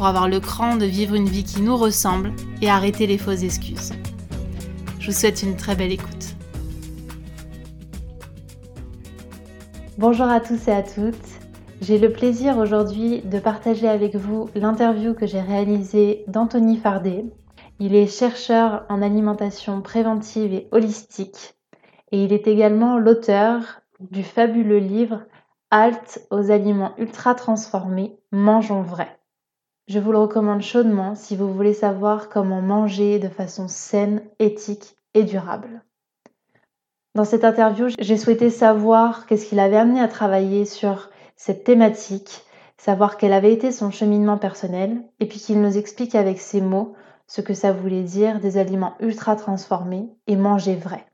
pour avoir le cran de vivre une vie qui nous ressemble et arrêter les fausses excuses. Je vous souhaite une très belle écoute. Bonjour à tous et à toutes. J'ai le plaisir aujourd'hui de partager avec vous l'interview que j'ai réalisée d'Anthony Fardet. Il est chercheur en alimentation préventive et holistique et il est également l'auteur du fabuleux livre Halte aux aliments ultra transformés, mangeons vrai. Je vous le recommande chaudement si vous voulez savoir comment manger de façon saine, éthique et durable. Dans cette interview, j'ai souhaité savoir qu'est-ce qui l'avait amené à travailler sur cette thématique, savoir quel avait été son cheminement personnel, et puis qu'il nous explique avec ses mots ce que ça voulait dire des aliments ultra transformés et manger vrai.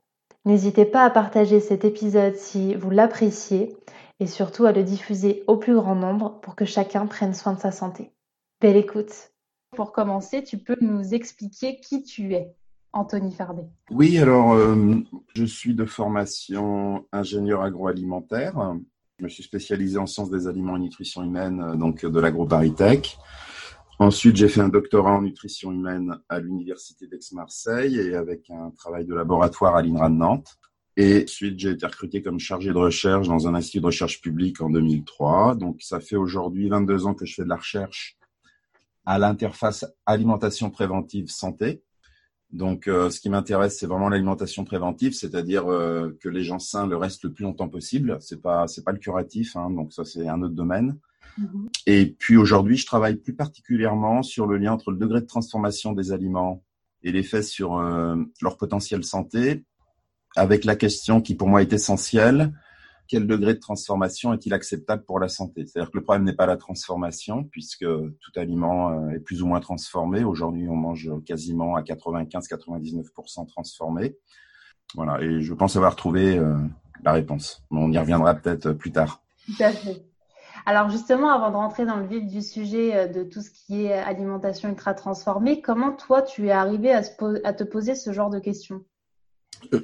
N'hésitez pas à partager cet épisode si vous l'appréciez et surtout à le diffuser au plus grand nombre pour que chacun prenne soin de sa santé. Belle écoute. Pour commencer, tu peux nous expliquer qui tu es, Anthony Fardet. Oui, alors euh, je suis de formation ingénieur agroalimentaire. Je me suis spécialisé en sciences des aliments et nutrition humaine, euh, donc de l'agro-paritech. Ensuite, j'ai fait un doctorat en nutrition humaine à l'université d'Aix-Marseille et avec un travail de laboratoire à l'INRA de Nantes. Et ensuite, j'ai été recruté comme chargé de recherche dans un institut de recherche publique en 2003. Donc, ça fait aujourd'hui 22 ans que je fais de la recherche à l'interface alimentation préventive santé. Donc, euh, ce qui m'intéresse, c'est vraiment l'alimentation préventive, c'est-à-dire euh, que les gens sains le restent le plus longtemps possible. C'est pas, c'est pas le curatif, hein, donc ça c'est un autre domaine. Mm-hmm. Et puis aujourd'hui, je travaille plus particulièrement sur le lien entre le degré de transformation des aliments et l'effet sur euh, leur potentiel santé, avec la question qui pour moi est essentielle quel degré de transformation est-il acceptable pour la santé? C'est-à-dire que le problème n'est pas la transformation, puisque tout aliment euh, est plus ou moins transformé. Aujourd'hui, on mange quasiment à 95-99% transformé. Voilà, et je pense avoir trouvé euh, la réponse. On y reviendra peut-être plus tard. Alors justement, avant de rentrer dans le vif du sujet euh, de tout ce qui est alimentation ultra transformée, comment toi tu es arrivé à, à te poser ce genre de questions?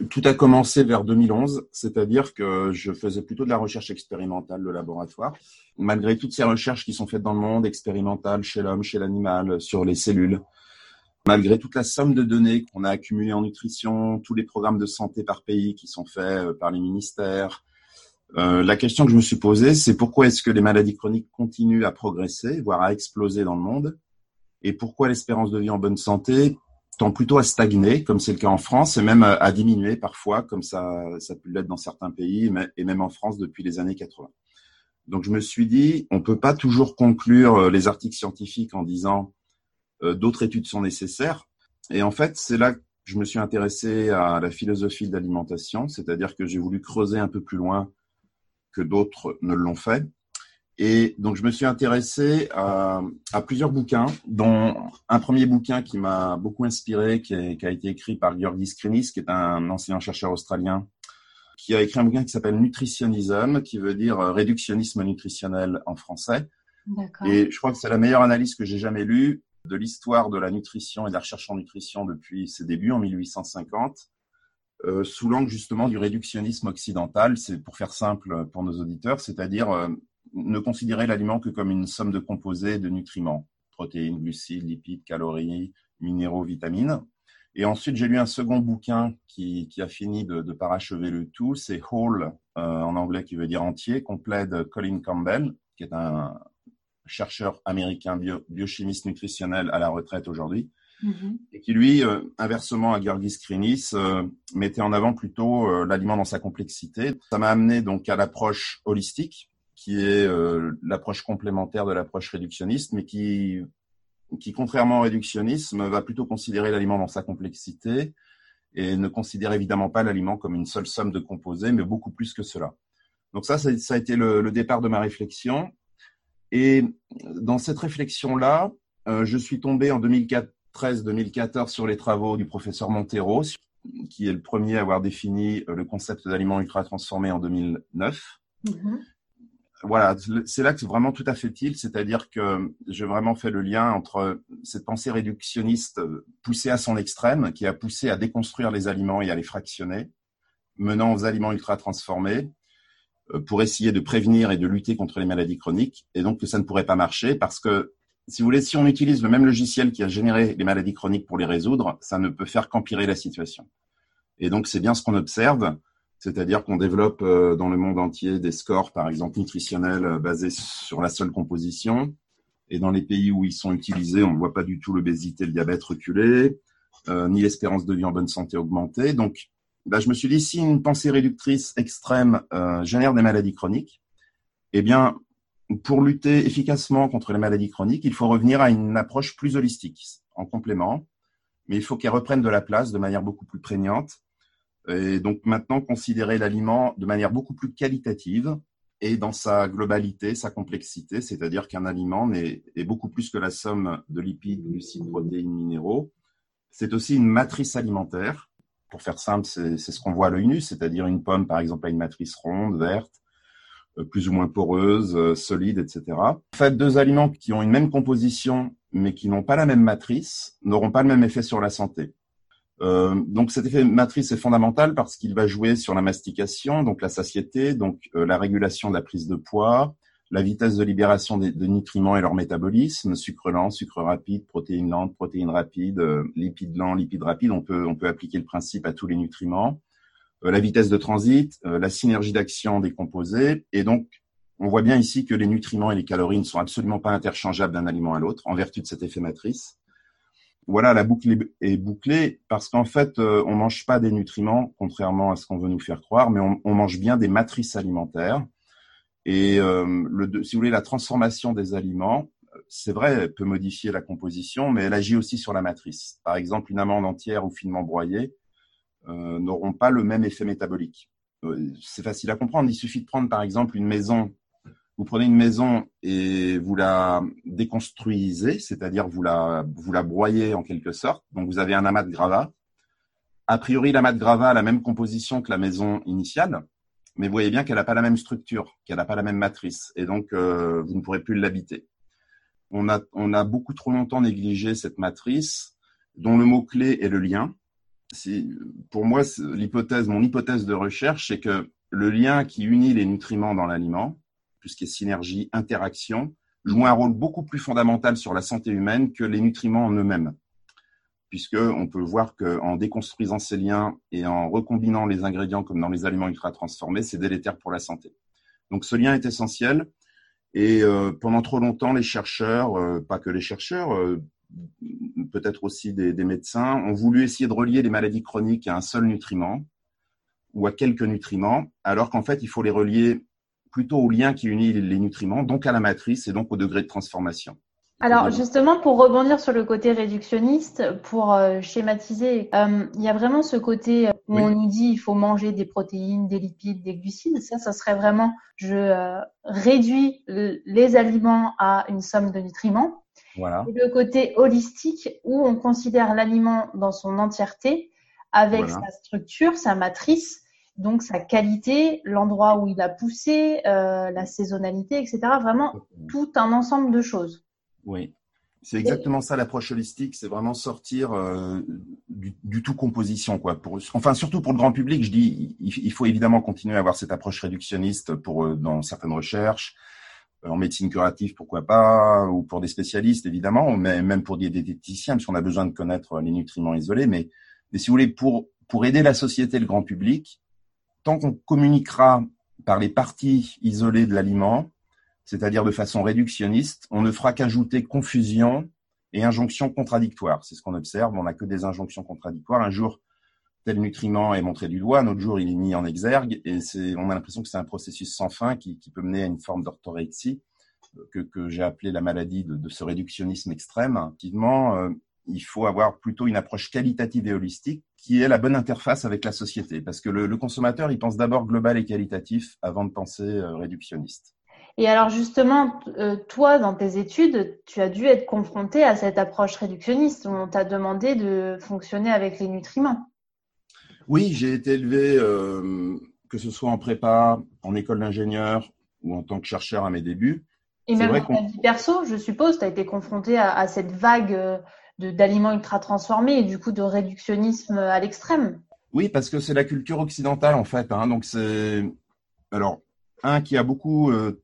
Tout a commencé vers 2011, c'est-à-dire que je faisais plutôt de la recherche expérimentale de laboratoire. Malgré toutes ces recherches qui sont faites dans le monde, expérimentales chez l'homme, chez l'animal, sur les cellules, malgré toute la somme de données qu'on a accumulées en nutrition, tous les programmes de santé par pays qui sont faits euh, par les ministères, euh, la question que je me suis posée, c'est pourquoi est-ce que les maladies chroniques continuent à progresser, voire à exploser dans le monde, et pourquoi l'espérance de vie en bonne santé plutôt à stagner, comme c'est le cas en France, et même à diminuer parfois, comme ça, ça peut l'être dans certains pays, et même en France depuis les années 80. Donc je me suis dit, on peut pas toujours conclure euh, les articles scientifiques en disant euh, d'autres études sont nécessaires. Et en fait, c'est là que je me suis intéressé à la philosophie de l'alimentation, c'est-à-dire que j'ai voulu creuser un peu plus loin que d'autres ne l'ont fait. Et donc, je me suis intéressé à, à, plusieurs bouquins, dont un premier bouquin qui m'a beaucoup inspiré, qui, qui, a été écrit par Georgi Skrinis, qui est un enseignant-chercheur australien, qui a écrit un bouquin qui s'appelle Nutritionism, qui veut dire réductionnisme nutritionnel en français. Et je crois que c'est la meilleure analyse que j'ai jamais lue de l'histoire de la nutrition et de la recherche en nutrition depuis ses débuts en 1850, euh, sous l'angle justement du réductionnisme occidental. C'est pour faire simple pour nos auditeurs, c'est-à-dire euh, ne considérer l'aliment que comme une somme de composés de nutriments, protéines, glucides, lipides, calories, minéraux, vitamines. Et ensuite, j'ai lu un second bouquin qui, qui a fini de, de, parachever le tout. C'est Whole, euh, en anglais, qui veut dire entier, complet de Colin Campbell, qui est un chercheur américain biochimiste nutritionnel à la retraite aujourd'hui, mm-hmm. et qui, lui, euh, inversement à Georgis Krinis, euh, mettait en avant plutôt l'aliment dans sa complexité. Ça m'a amené donc à l'approche holistique, qui est euh, l'approche complémentaire de l'approche réductionniste, mais qui, qui, contrairement au réductionnisme, va plutôt considérer l'aliment dans sa complexité et ne considère évidemment pas l'aliment comme une seule somme de composés, mais beaucoup plus que cela. Donc ça, ça, a été le, départ de ma réflexion. Et dans cette réflexion-là, euh, je suis tombé en 2013-2014 sur les travaux du professeur Montero, qui est le premier à avoir défini le concept d'aliments ultra transformés en 2009 voilà, c'est là que c'est vraiment tout à fait utile, c'est-à-dire que j'ai vraiment fait le lien entre cette pensée réductionniste euh, poussée à son extrême, qui a poussé à déconstruire les aliments et à les fractionner, menant aux aliments ultra transformés, euh, pour essayer de prévenir et de lutter contre les maladies chroniques, et donc que ça ne pourrait pas marcher parce que, si vous voulez, si on utilise le même logiciel qui a généré les maladies chroniques pour les résoudre, ça ne peut faire qu'empirer la situation. Et donc c'est bien ce qu'on observe c'est-à-dire qu'on développe euh, dans le monde entier des scores, par exemple nutritionnels, euh, basés sur la seule composition. Et dans les pays où ils sont utilisés, on ne voit pas du tout l'obésité, le diabète reculer, euh, ni l'espérance de vie en bonne santé augmenter. Donc, bah, je me suis dit, si une pensée réductrice extrême génère des maladies chroniques, eh bien, pour lutter efficacement contre les maladies chroniques, il faut revenir à une approche plus holistique, en complément, mais il faut qu'elle reprenne de la place de manière beaucoup plus prégnante et donc maintenant considérer l'aliment de manière beaucoup plus qualitative et dans sa globalité, sa complexité, c'est-à-dire qu'un aliment est, est, beaucoup plus que la somme de lipides, glucides, protéines, minéraux. C'est aussi une matrice alimentaire. Pour faire simple, c'est ce qu'on voit à l'œil nu, c'est-à-dire une pomme, par exemple, a une matrice ronde, verte, euh, plus ou moins poreuse, euh, solide, etc. En fait, deux aliments qui ont une même composition, mais qui n'ont pas la même matrice, n'auront pas le même effet sur la santé. Euh, donc cet effet matrice est fondamental parce qu'il va jouer sur la mastication, donc la satiété, donc euh, la régulation de la prise de poids, la vitesse de libération des, de nutriments et leur métabolisme, sucre lent, sucre rapide, protéines lentes, protéines rapides, euh, lipides lents, lipides rapides. On peut on peut appliquer le principe à tous les nutriments. la vitesse de transit, la synergie d'action des composés, et donc on voit bien ici que les nutriments et les calories ne sont absolument pas interchangeables d'un aliment à l'autre en vertu de cet effet matrice voilà, la boucle est bouclée parce qu'en fait, euh, on mange pas des nutriments, contrairement à ce qu'on veut nous faire croire, mais on, mange bien des matrices alimentaires. Et euh, le, si vous voulez, la transformation des aliments, c'est vrai, elle peut modifier la composition, mais elle agit aussi sur la matrice. Par exemple, une amande entière ou finement broyée euh, n'auront pas le même effet métabolique. c'est facile à comprendre. Il suffit de prendre, par exemple, une maison vous prenez une maison et vous la déconstruisez, c'est-à-dire vous la, vous la broyez en quelque sorte. Donc vous avez un amas de gravats. A priori, l'amas de gravats a la même composition que la maison initiale, mais vous voyez bien qu'elle n'a pas la même structure, qu'elle n'a pas la même matrice, et donc euh, vous ne pourrez plus l'habiter. On a, on a beaucoup trop longtemps négligé cette matrice, dont le mot-clé est le lien. Pour moi, l'hypothèse, mon hypothèse de recherche, c'est que le lien qui unit les nutriments dans l'aliment, tout ce qui est synergie, interaction, joue un rôle beaucoup plus fondamental sur la santé humaine que les nutriments en eux-mêmes. Puisqu'on peut voir qu'en déconstruisant ces liens et en recombinant les ingrédients comme dans les aliments ultra transformés, c'est délétère pour la santé. Donc ce lien est essentiel. Et euh, pendant trop longtemps, les chercheurs, euh, pas que les chercheurs, euh, peut-être aussi des, médecins, ont voulu essayer de relier les maladies chroniques à un seul nutriment ou à quelques nutriments, alors qu'en fait, il faut les relier plutôt au lien qui unit les nutriments, donc à la matrice et donc au degré de transformation. Alors justement, pour rebondir sur le côté réductionniste, pour euh, schématiser, euh, il y a vraiment ce côté où on nous dit il faut manger des protéines, des lipides, des glucides. Ça, ça serait vraiment je euh, réduis les aliments à une somme de nutriments. Voilà. Et le côté holistique où on considère l'aliment dans son entièreté avec sa structure, sa matrice donc sa qualité, l'endroit où il a poussé, euh, la saisonnalité, etc. Vraiment tout un ensemble de choses. Oui, c'est exactement ça l'approche holistique, c'est vraiment sortir euh, du, tout composition quoi. Pour, enfin surtout pour le grand public, je dis il, faut évidemment continuer à avoir cette approche réductionniste pour euh, dans certaines recherches, en médecine curative pourquoi pas, ou pour des spécialistes évidemment, mais même pour des diététiciens parce qu'on a besoin de connaître les nutriments isolés. Mais, mais si vous voulez pour pour aider la société, le grand public, tant qu'on communiquera par les parties isolées de l'aliment, c'est-à-dire de façon réductionniste, on ne fera qu'ajouter confusion et injonctions contradictoires. C'est ce qu'on observe, on n'a que des injonctions contradictoires. Un jour, tel nutriment est montré du doigt, un autre jour, il est mis en exergue, et on a l'impression que c'est un processus sans fin qui, peut mener à une forme d'orthorexie que, que j'ai appelé la maladie de, ce réductionnisme extrême. Effectivement, euh, il faut avoir plutôt une approche qualitative et holistique qui est la bonne interface avec la société. Parce que le, consommateur, il pense d'abord global et qualitatif avant de penser euh, réductionniste. Et alors justement, euh, toi, dans tes études, tu as dû être confronté à cette approche réductionniste où on t'a demandé de fonctionner avec les nutriments. Oui, j'ai été élevé, euh, que ce soit en prépa, en école d'ingénieur ou en tant que chercheur à mes débuts. Et même dans ta vie perso, je suppose, tu as été confronté à, cette vague d'aliments ultra transformés et du coup de réductionnisme à l'extrême. Oui, parce que c'est la culture occidentale en fait. Hein, donc c'est alors un qui a beaucoup euh,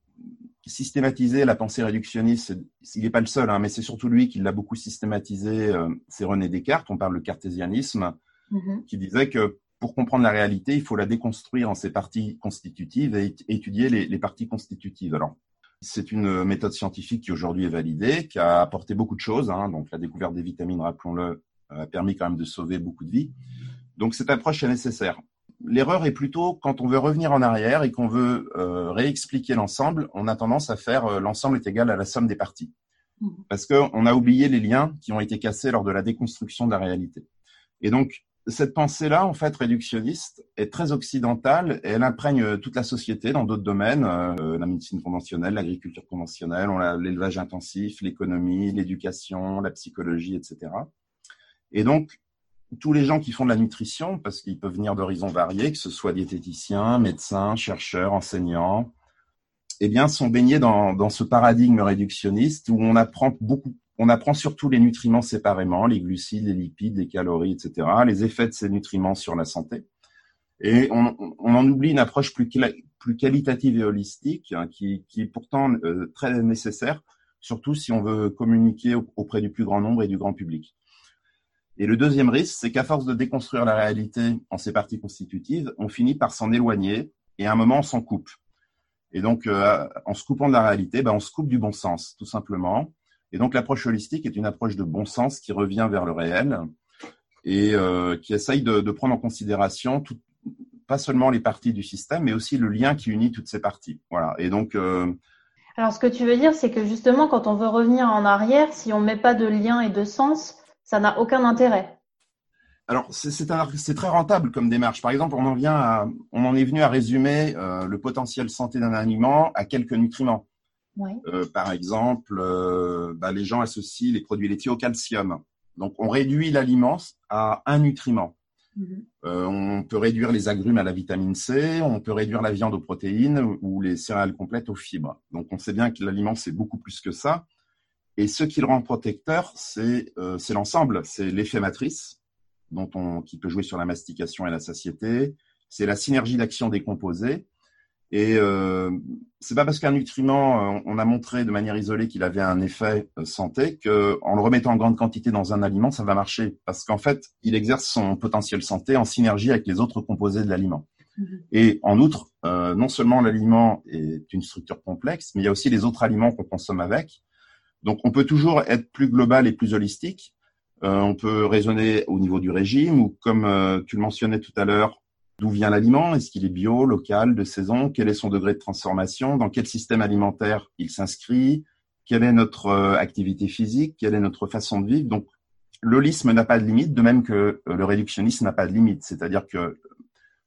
systématisé la pensée réductionniste. Il n'est pas le seul, hein, mais c'est surtout lui qui l'a beaucoup systématisé. Euh, c'est René Descartes. On parle de cartésianisme, mm-hmm. qui disait que pour comprendre la réalité, il faut la déconstruire en ses parties constitutives et étudier les, les parties constitutives. Alors, c'est une méthode scientifique qui aujourd'hui est validée, qui a apporté beaucoup de choses. Hein. Donc la découverte des vitamines, rappelons-le, a permis quand même de sauver beaucoup de vies. Donc cette approche est nécessaire. L'erreur est plutôt quand on veut revenir en arrière et qu'on veut euh, réexpliquer l'ensemble, on a tendance à faire euh, l'ensemble est égal à la somme des parties. Mmh. Parce qu'on a oublié les liens qui ont été cassés lors de la déconstruction de la réalité. Et donc, cette pensée-là, en fait, réductionniste, est très occidentale et elle imprègne euh, toute la société dans d'autres domaines, euh, la médecine conventionnelle, l'agriculture conventionnelle, l'élevage intensif, l'économie, l'éducation, la psychologie, etc. Et donc, tous les gens qui font de la nutrition, parce qu'ils peuvent venir d'horizons variés, que ce soit diététiciens, médecins, chercheurs, enseignants, eh bien, sont baignés dans, dans ce paradigme réductionniste où on apprend beaucoup on apprend surtout les nutriments séparément, les glucides, les lipides, les calories, etc., les effets de ces nutriments sur la santé. Et on, en oublie une approche plus, plus qualitative et holistique, hein, qui, qui, est pourtant euh, très nécessaire, surtout si on veut communiquer auprès du plus grand nombre et du grand public. Et le deuxième risque, c'est qu'à force de déconstruire la réalité en ses parties constitutives, on finit par s'en éloigner et à un moment on s'en coupe. Et donc, euh, en se coupant de la réalité, ben, on se coupe du bon sens, tout simplement. Et donc l'approche holistique est une approche de bon sens qui revient vers le réel et euh, qui essaye de, de, prendre en considération tout, pas seulement les parties du système, mais aussi le lien qui unit toutes ces parties. Voilà. Et donc. Euh... Alors ce que tu veux dire, c'est que justement, quand on veut revenir en arrière, si on met pas de lien et de sens, ça n'a aucun intérêt. Alors c'est très rentable comme démarche. Par exemple, on en vient à, on en est venu à résumer euh, le potentiel santé d'un aliment à quelques nutriments. Euh, par exemple, euh, bah, les gens associent les produits laitiers au calcium. Donc, on réduit l'aliment à un nutriment. Mhm. Euh, on peut réduire les agrumes à la vitamine C, on peut réduire la viande aux protéines ou les céréales complètes aux fibres. Donc, on sait bien que l'aliment, c'est beaucoup plus que ça. Et ce qui le rend protecteur, c'est l'ensemble. C'est l'effet matrice, dont on, qui peut jouer sur la mastication et la satiété. C'est la synergie d'action des composés et euh, c'est pas parce qu'un nutriment, euh, on a montré de manière isolée qu'il avait un effet euh, santé que, en le remettant en grande quantité dans un aliment, ça va marcher. Parce qu'en fait, il exerce son potentiel santé en synergie avec les autres composés de l'aliment. Mhm. Et en outre, euh, non seulement l'aliment est une structure complexe, mais il y a aussi les autres aliments qu'on consomme avec. Donc, on peut toujours être plus global et plus holistique. Euh, on peut raisonner au niveau du régime ou, comme tu le mentionnais tout à l'heure, D'où vient l'aliment? Est-ce qu'il est bio, local, de saison? Quel est son degré de transformation? Dans quel système alimentaire il s'inscrit? Quelle est notre euh, activité physique? Quelle est notre façon de vivre? Donc, l'holisme n'a pas de limite, de même que euh, le réductionnisme n'a pas de limite. C'est-à-dire que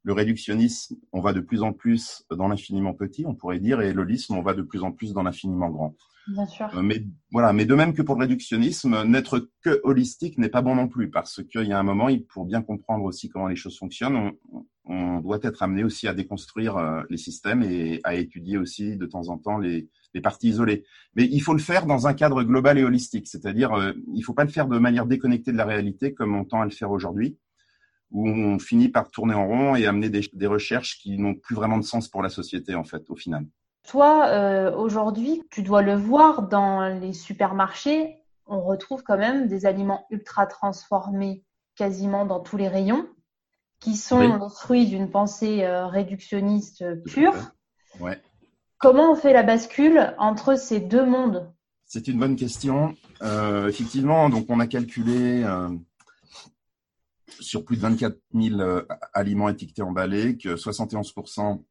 le réductionnisme, on va de plus en plus dans l'infiniment petit, on pourrait dire, et l'holisme, on va de plus en plus dans l'infiniment grand. Bien sûr. Euh, mais voilà, mais de même que pour le réductionnisme, n'être que holistique n'est pas bon non plus, parce qu'il y a un moment, pour bien comprendre aussi comment les choses fonctionnent, on, doit être amené aussi à déconstruire euh, les systèmes et à étudier aussi de temps en temps les, parties isolées. Mais il faut le faire dans un cadre global et holistique, c'est-à-dire euh, il ne faut pas le faire de manière déconnectée de la réalité comme on tend à le faire aujourd'hui, où on finit par tourner en rond et amener des, recherches qui n'ont plus vraiment de sens pour la société en fait au final. Toi, euh, aujourd'hui, tu dois le voir dans les supermarchés, on retrouve quand même des aliments ultra transformés quasiment dans tous les rayons qui sont le fruit d'une pensée euh, réductionniste pure. Comment on fait la bascule entre ces deux mondes? C'est une bonne question. Euh, effectivement, donc on a calculé sur plus de 24 000 aliments étiquetés emballés que 71%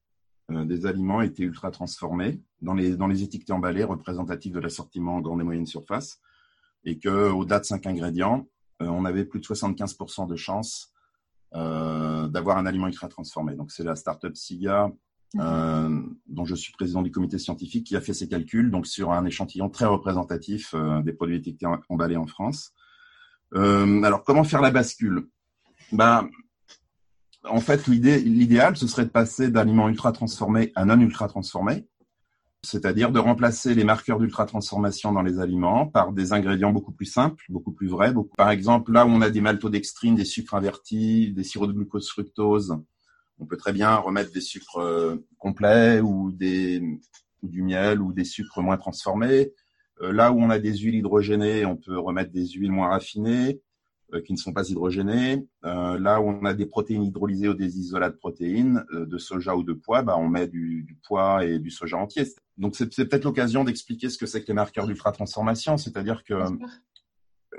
des aliments étaient ultra transformés dans les, dans les étiquetés emballés représentatifs de l'assortiment en grande et moyenne surface et qu'au-delà de 5 ingrédients, on avait plus de 75% de chances euh, d'avoir un aliment ultra transformé. Donc c'est la startup SIGA euh, dont je suis président du comité scientifique, qui a fait ces calculs, donc sur un échantillon très représentatif euh, des produits étiquetés emballés en France. Euh, alors, comment faire la bascule? Ben, En fait, l'idéal, ce serait de passer d'aliments ultra transformés à non ultra transformés, c'est-à-dire de remplacer les marqueurs d'ultra transformation dans les aliments par des ingrédients beaucoup plus simples, beaucoup plus vrais. Par exemple, là où on a des maltodextrines, des sucres invertis, des sirops de glucose fructose, on peut très bien remettre des sucres euh, complets ou, des, ou du miel ou des sucres moins transformés. Euh, là où on a des huiles hydrogénées, on peut remettre des huiles moins raffinées qui ne sont pas hydrogénées. là où on a des protéines hydrolysées ou des isolats de protéines, de soja ou de pois, bah, on met du, du pois et du soja entier. Donc c'est peut-être l'occasion d'expliquer ce que c'est que les marqueurs d'ultra transformation, c'est-à-dire que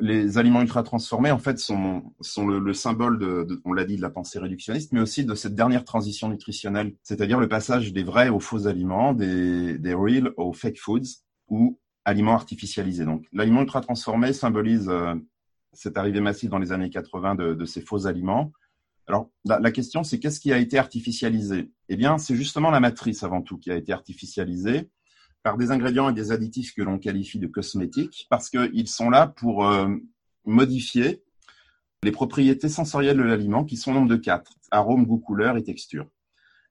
les aliments ultra transformés, en fait, sont, sont le, symbole de, on l'a dit, de la pensée réductionniste, mais aussi de cette dernière transition nutritionnelle, c'est-à-dire le passage des vrais aux faux aliments, des, des real aux fake foods ou aliments artificialisés. Donc, l'aliment ultra transformé symbolise euh, cette arrivée massive dans les années 80 de, de ces faux aliments. Alors, la, question, c'est qu'est-ce qui a été artificialisé? Eh bien, c'est justement la matrice avant tout qui a été artificialisée par des ingrédients et des additifs que l'on qualifie de cosmétiques, parce qu'ils sont là pour euh, modifier les propriétés sensorielles de l'aliment, qui sont nombre de quatre, arôme, goût, couleur et texture.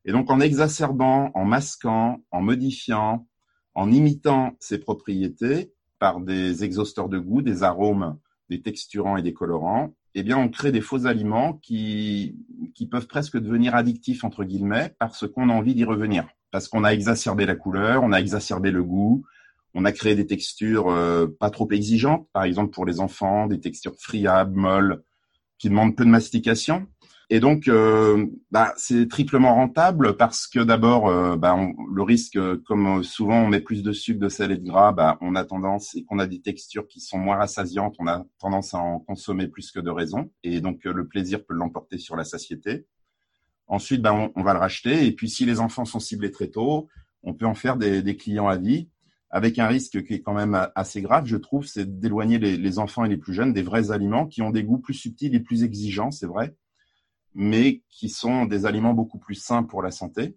Et donc en exacerbant, en masquant, en modifiant, en imitant ces propriétés par des exhausteurs de goût, des arômes, des texturants et des colorants, eh bien, on crée des faux aliments qui, qui peuvent presque devenir addictifs, entre guillemets, parce qu'on a envie d'y revenir parce qu'on a exacerbé la couleur, on a exacerbé le goût, on a créé des textures euh, pas trop exigeantes, par exemple pour les enfants, des textures friables, molles, qui demandent peu de mastication. Et donc, euh, bah, c'est triplement rentable parce que d'abord, euh, bah, le risque, comme souvent on met plus de sucre, de sel et de gras, bah, on a tendance, et qu'on a des textures qui sont moins rassasiantes, on a tendance à en consommer plus que de raison. Et donc, le plaisir peut l'emporter sur la satiété. Ensuite, on, va le racheter. Et puis, si les enfants sont ciblés très tôt, on peut en faire des, clients à vie, avec un risque qui est quand même assez grave, je trouve, c'est d'éloigner les, enfants et les plus jeunes des vrais aliments qui ont des goûts plus subtils et plus exigeants, c'est vrai, mais qui sont des aliments beaucoup plus sains pour la santé.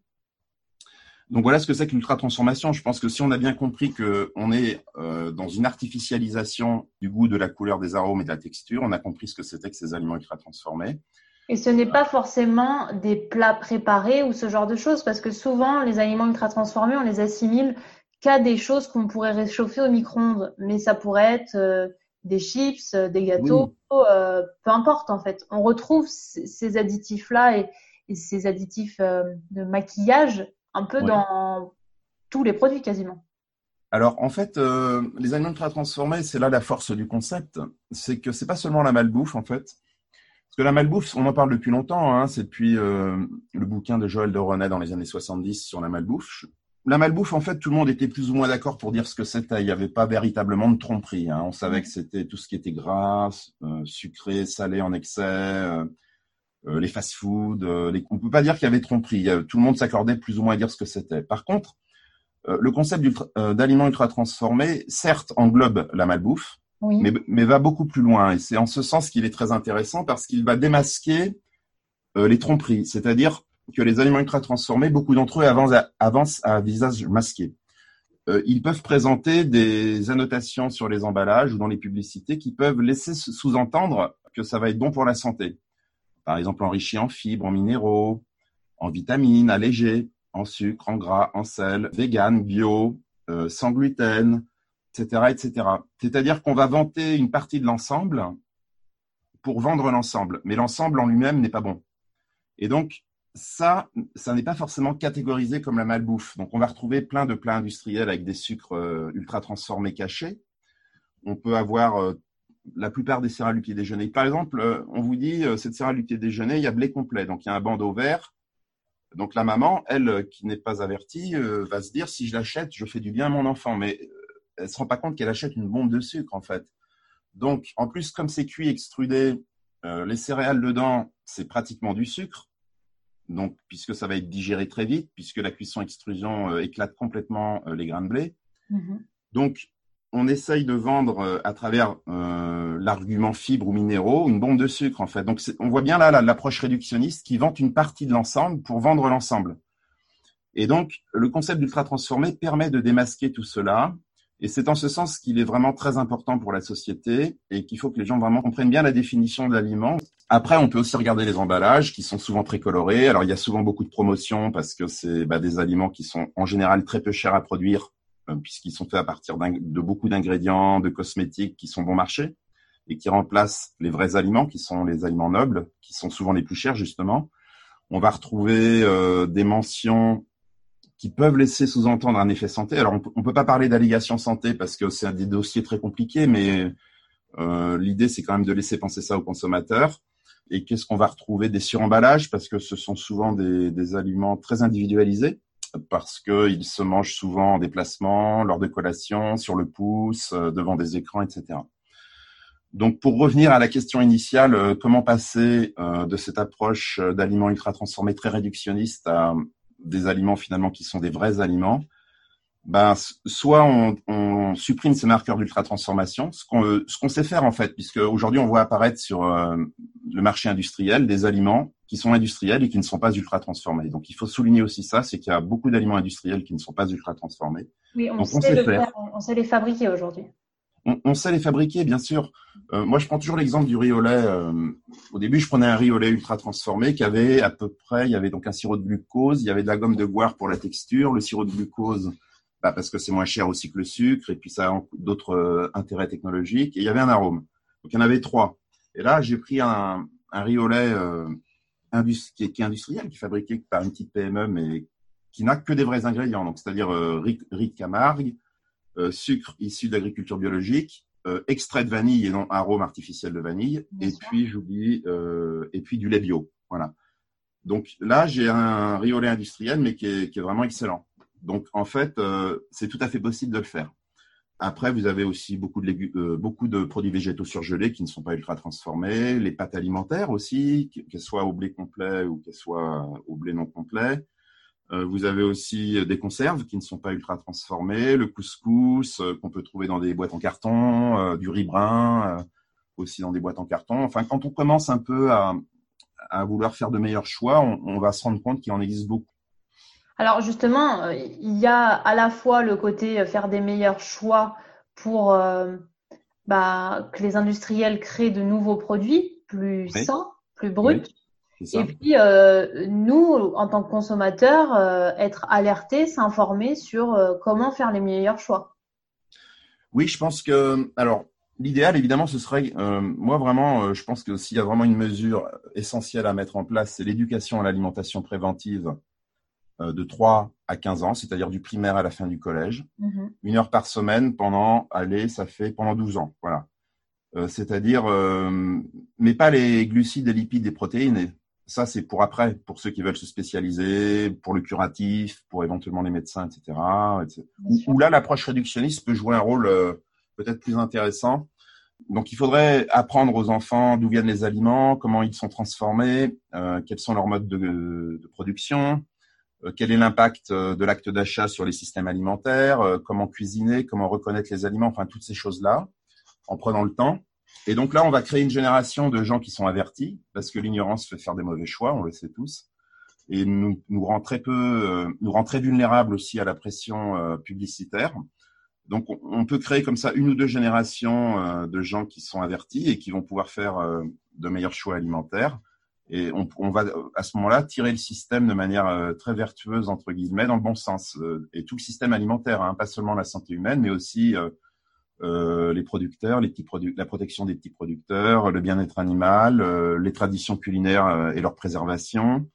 Donc voilà ce que c'est que l'ultra-transformation. Je pense que si on a bien compris qu'on est euh, dans une artificialisation du goût, de la couleur, des arômes et de la texture, on a compris ce que c'était que ces aliments ultra-transformés. Et ce n'est pas forcément des plats préparés ou ce genre de choses, parce que souvent, les aliments ultra transformés, on les assimile qu'à des choses qu'on pourrait réchauffer au micro-ondes. Mais ça pourrait être euh, des chips, euh, des gâteaux, euh, peu importe en fait. On retrouve ces additifs-là et, ces additifs de maquillage un peu dans tous les produits quasiment. Alors en fait, les aliments ultra transformés, c'est là la force du concept, c'est que c'est pas seulement la malbouffe en fait, parce que la malbouffe, on en parle depuis longtemps, hein, c'est depuis euh, le bouquin de Joël de René dans les années 70 sur la malbouffe. La malbouffe, en fait, tout le monde était plus ou moins d'accord pour dire ce que c'était. Il n'y avait pas véritablement de tromperie. Hein. On savait que c'était tout ce qui était gras, euh, sucré, salé en excès, euh, les fast-foods. Les... On ne peut pas dire qu'il y avait tromperie. Tout le monde s'accordait plus ou moins à dire ce que c'était. Par contre, le concept d'aliments ultra transformés, certes, englobe la malbouffe, mais, va beaucoup plus loin. Et c'est en ce sens qu'il est très intéressant parce qu'il va démasquer euh, les tromperies. C'est-à-dire que les aliments ultra transformés, beaucoup d'entre eux avancent, à, visage masqué. Euh, ils peuvent présenter des annotations sur les emballages ou dans les publicités qui peuvent laisser sous-entendre que ça va être bon pour la santé. Par exemple, enrichi en fibres, en minéraux, en vitamines, allégé, en sucre, en gras, en sel, vegan, bio, euh, sans gluten, etc., etc. C'est-à-dire qu'on va vanter une partie de l'ensemble pour vendre l'ensemble, mais l'ensemble en lui-même n'est pas bon. Et donc, ça, ça n'est pas forcément catégorisé comme la malbouffe. Donc, on va retrouver plein de plats industriels avec des sucres euh, ultra transformés cachés. On peut avoir euh, la plupart des céréales du petit déjeuner. Par exemple, euh, on vous dit, cette céréale du petit déjeuner, il y a blé complet. Donc, il y a un bandeau vert. Donc, la maman, elle, qui n'est pas avertie, va se dire, si je l'achète, je fais du bien à mon enfant. Mais elle se rend pas compte qu'elle achète une bombe de sucre en fait. Donc en plus comme c'est cuit extrudé, les céréales dedans c'est pratiquement du sucre. Donc puisque ça va être digéré très vite, puisque la cuisson extrusion euh, éclate complètement euh, les grains de blé. Mm-hmm. Donc on essaye de vendre à travers l'argument fibres ou minéraux une bombe de sucre en fait. Donc on voit bien là l'approche réductionniste qui vante une partie de l'ensemble pour vendre l'ensemble. Et donc, le concept d'ultra transformé permet de démasquer tout cela. Et c'est en ce sens qu'il est vraiment très important pour la société et qu'il faut que les gens vraiment comprennent bien la définition de l'aliment. Après, on peut aussi regarder les emballages qui sont souvent très colorés. Alors, il y a souvent beaucoup de promotions parce que c'est bah, des aliments qui sont en général très peu chers à produire euh, puisqu'ils sont faits à partir de beaucoup d'ingrédients, de cosmétiques qui sont bon marché et qui remplacent les vrais aliments qui sont les aliments nobles, qui sont souvent les plus chers justement. On va retrouver euh, des mentions qui peuvent laisser sous-entendre un effet santé. Alors, on ne peut pas parler d'allégation santé parce que c'est un des dossiers très compliqués, mais euh, l'idée, c'est quand même de laisser penser ça aux consommateurs. Et qu'est-ce qu'on va retrouver? Des suremballages, parce que ce sont souvent des, des aliments très individualisés, parce qu'ils se mangent souvent en déplacement, lors de collations, sur le pouce, euh, devant des écrans, etc. Donc, pour revenir à la question initiale, euh, comment passer euh, de cette approche d'aliments ultra transformés très réductionniste à des aliments finalement qui sont des vrais aliments ben, soit on, on supprime ces marqueurs d'ultra transformation, ce qu'on ce qu'on sait faire en fait, puisque aujourd'hui on voit apparaître sur euh, le marché industriel des aliments qui sont industriels et qui ne sont pas ultra transformés. Donc il faut souligner aussi ça, c'est qu'il y a beaucoup d'aliments industriels qui ne sont pas ultra transformés. Oui, on, sait, faire. on sait les fabriquer aujourd'hui on, sait les fabriquer, bien sûr. Euh, moi, je prends toujours l'exemple du riz au. Euh, au début, je prenais un riz au lait ultra transformé qui avait à peu près, il y avait donc un sirop de glucose, il y avait de la gomme de goire pour la texture, le sirop de glucose bah, parce que c'est moins cher aussi que le sucre et puis ça a d'autres euh, intérêts technologiques. Et il y avait un arôme. Donc il y en avait trois. Et là, j'ai pris un, un riz au lait qui, est, qui, est, industriel, qui est fabriqué par une petite PME, mais qui n'a que des vrais ingrédients. Donc c'est-à-dire riz, riz de Camargue, euh, sucre issu d'agriculture biologique, euh, extrait de vanille et non arôme artificiel de vanille, et puis j'oublie, euh, et puis du lait bio. Voilà. Donc là, j'ai un lait industriel, mais qui est, qui est, vraiment excellent. Donc en fait, c'est tout à fait possible de le faire. Après, vous avez aussi beaucoup de, beaucoup de produits végétaux surgelés qui ne sont pas ultra transformés, les pâtes alimentaires aussi, qu'elles soient au blé complet ou qu'elles soient au blé non complet. Euh, vous avez aussi euh, des conserves qui ne sont pas ultra transformées, le couscous euh, qu'on peut trouver dans des boîtes en carton, du riz brun aussi dans des boîtes en carton. Enfin, quand on commence un peu à, à vouloir faire de meilleurs choix, on, on va se rendre compte qu'il en existe beaucoup. Alors justement, il y a à la fois le côté faire des meilleurs choix pour bah, que les industriels créent de nouveaux produits plus sains, plus bruts. Et puis, euh, nous, en tant que consommateurs, euh, être alertés, s'informer sur euh, comment faire les meilleurs choix. Oui, je pense que, alors, l'idéal, évidemment, ce serait, moi vraiment, je pense que s'il y a vraiment une mesure essentielle à mettre en place, c'est l'éducation à l'alimentation préventive de 3 à 15 ans, c'est-à-dire du primaire à la fin du collège. Mm-hmm. Une heure par semaine pendant, allez, ça fait pendant 12 ans. Voilà. c'est-à-dire, mais pas les glucides, les lipides, les protéines, ça, c'est pour après, pour ceux qui veulent se spécialiser, pour le curatif, pour éventuellement les médecins, etc. Où, là, l'approche réductionniste peut jouer un rôle euh, peut-être plus intéressant. Donc, il faudrait apprendre aux enfants d'où viennent les aliments, comment ils sont transformés, euh, quels sont leurs modes de, de production, euh, quel est l'impact de l'acte d'achat sur les systèmes alimentaires, comment cuisiner, comment reconnaître les aliments, enfin toutes ces choses-là, en prenant le temps. Et donc là, on va créer une génération de gens qui sont avertis, parce que l'ignorance fait faire des mauvais choix, on le sait tous, et nous, nous rend très peu, euh, nous rend très vulnérables aussi à la pression euh, publicitaire. Donc on, peut créer comme ça une ou deux générations euh, de gens qui sont avertis et qui vont pouvoir faire de meilleurs choix alimentaires. Et on, on va à ce moment-là tirer le système de manière très vertueuse entre guillemets dans le bon sens et tout le système alimentaire, hein, pas seulement la santé humaine, mais aussi euh, les producteurs, les petits la protection des petits producteurs, le bien-être animal, euh, les traditions culinaires euh, et leur préservation,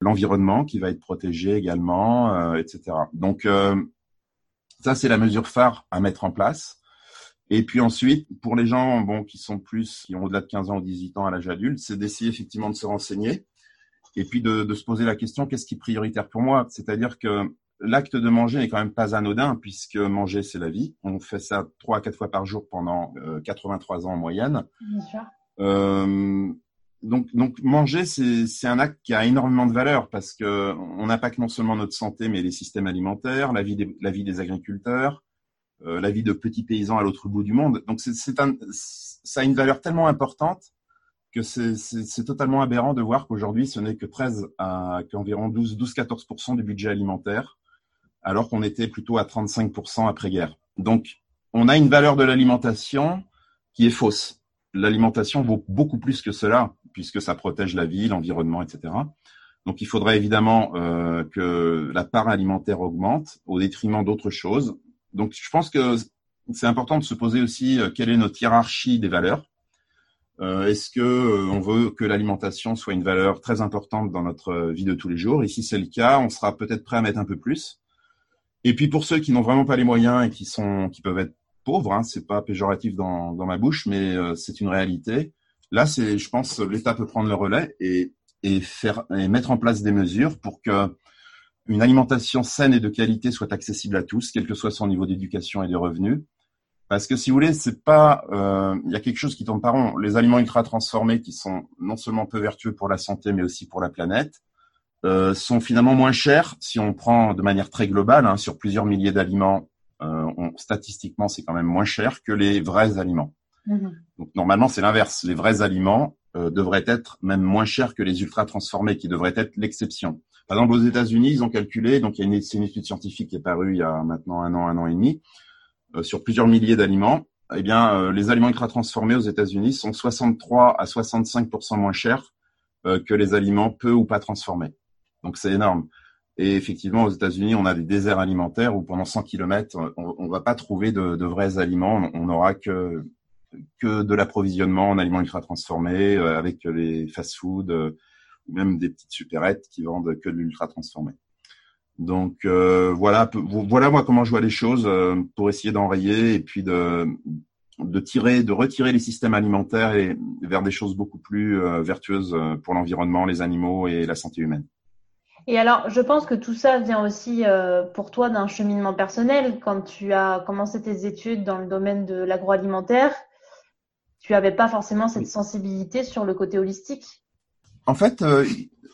l'environnement qui va être protégé également, etc. Donc ça c'est la mesure phare à mettre en place. Et puis ensuite, pour les gens bon qui sont plus, qui ont au-delà de 15 ans ou 18 ans à l'âge adulte, c'est d'essayer effectivement de se renseigner et puis de, de se poser la question qu'est-ce qui est prioritaire pour moi? C'est-à-dire que l'acte de manger n'est quand même pas anodin puisque manger c'est la vie. On fait ça trois à quatre fois par jour pendant 83 euh, ans en moyenne. Bien sûr. Euh, donc, donc manger c'est un acte qui a énormément de valeur parce que on impacte non seulement notre santé mais les systèmes alimentaires, la vie des, la vie des agriculteurs, euh, la vie de petits paysans à l'autre bout du monde. Donc c'est un ça a une valeur tellement importante que c'est totalement aberrant de voir qu'aujourd'hui, ce n'est que 13 à qu'environ 12-14% du budget alimentaire, alors qu'on était plutôt à 35% après-guerre. Donc, on a une valeur de l'alimentation qui est fausse. L'alimentation vaut beaucoup plus que cela, puisque ça protège la vie, l'environnement, etc. Donc, il faudrait évidemment euh, que la part alimentaire augmente au détriment d'autres choses. Donc, je pense que c'est important de se poser aussi euh, quelle est notre hiérarchie des valeurs. Euh, Est-ce que on veut que l'alimentation soit une valeur très importante dans notre vie de tous les jours? Et si c'est le cas, on sera peut-être prêt à mettre un peu plus. Et puis pour ceux qui n'ont vraiment pas les moyens et qui sont, qui peuvent être pauvres, hein, c'est pas péjoratif dans, dans ma bouche, mais euh, c'est une réalité. Là, c'est, je pense, l'État peut prendre le relais et, et faire et mettre en place des mesures pour que une alimentation saine et de qualité soit accessible à tous, quel que soit son niveau d'éducation et de revenus, parce que si vous voulez, c'est pas, euh, il y a quelque chose qui tombe par rond. Les aliments ultra transformés, qui sont non seulement peu vertueux pour la santé, mais aussi pour la planète, euh, sont finalement moins chers si on prend de manière très globale hein, sur plusieurs milliers d'aliments. Euh, statistiquement, c'est quand même moins cher que les vrais aliments. Mmh. Donc normalement, c'est l'inverse. Les vrais aliments euh, devraient être même moins chers que les ultra transformés, qui devraient être l'exception. Par exemple, aux États-Unis, ils ont calculé, donc il y a une, une étude scientifique qui est parue il y a maintenant un an, un an et demi euh, sur plusieurs milliers d'aliments, eh bien, euh, les aliments ultra transformés aux États-Unis sont 63 à 65 moins chers euh, que les aliments peu ou pas transformés. Donc c'est énorme. Et effectivement, aux États-Unis, on a des déserts alimentaires où pendant 100 km, on ne va pas trouver de, vrais aliments. On n'aura que que de l'approvisionnement en aliments ultra transformés avec les fast-foods ou même des petites supérettes qui vendent que de l'ultra transformé. Donc euh, voilà, voilà moi comment je vois les choses euh, pour essayer d'enrayer et puis de, de tirer, de retirer les systèmes alimentaires et vers des choses beaucoup plus euh, vertueuses pour l'environnement, les animaux et la santé humaine. Et alors, je pense que tout ça vient aussi pour toi d'un cheminement personnel. Quand tu as commencé tes études dans le domaine de l'agroalimentaire, tu n'avais pas forcément cette sensibilité sur le côté holistique. En fait,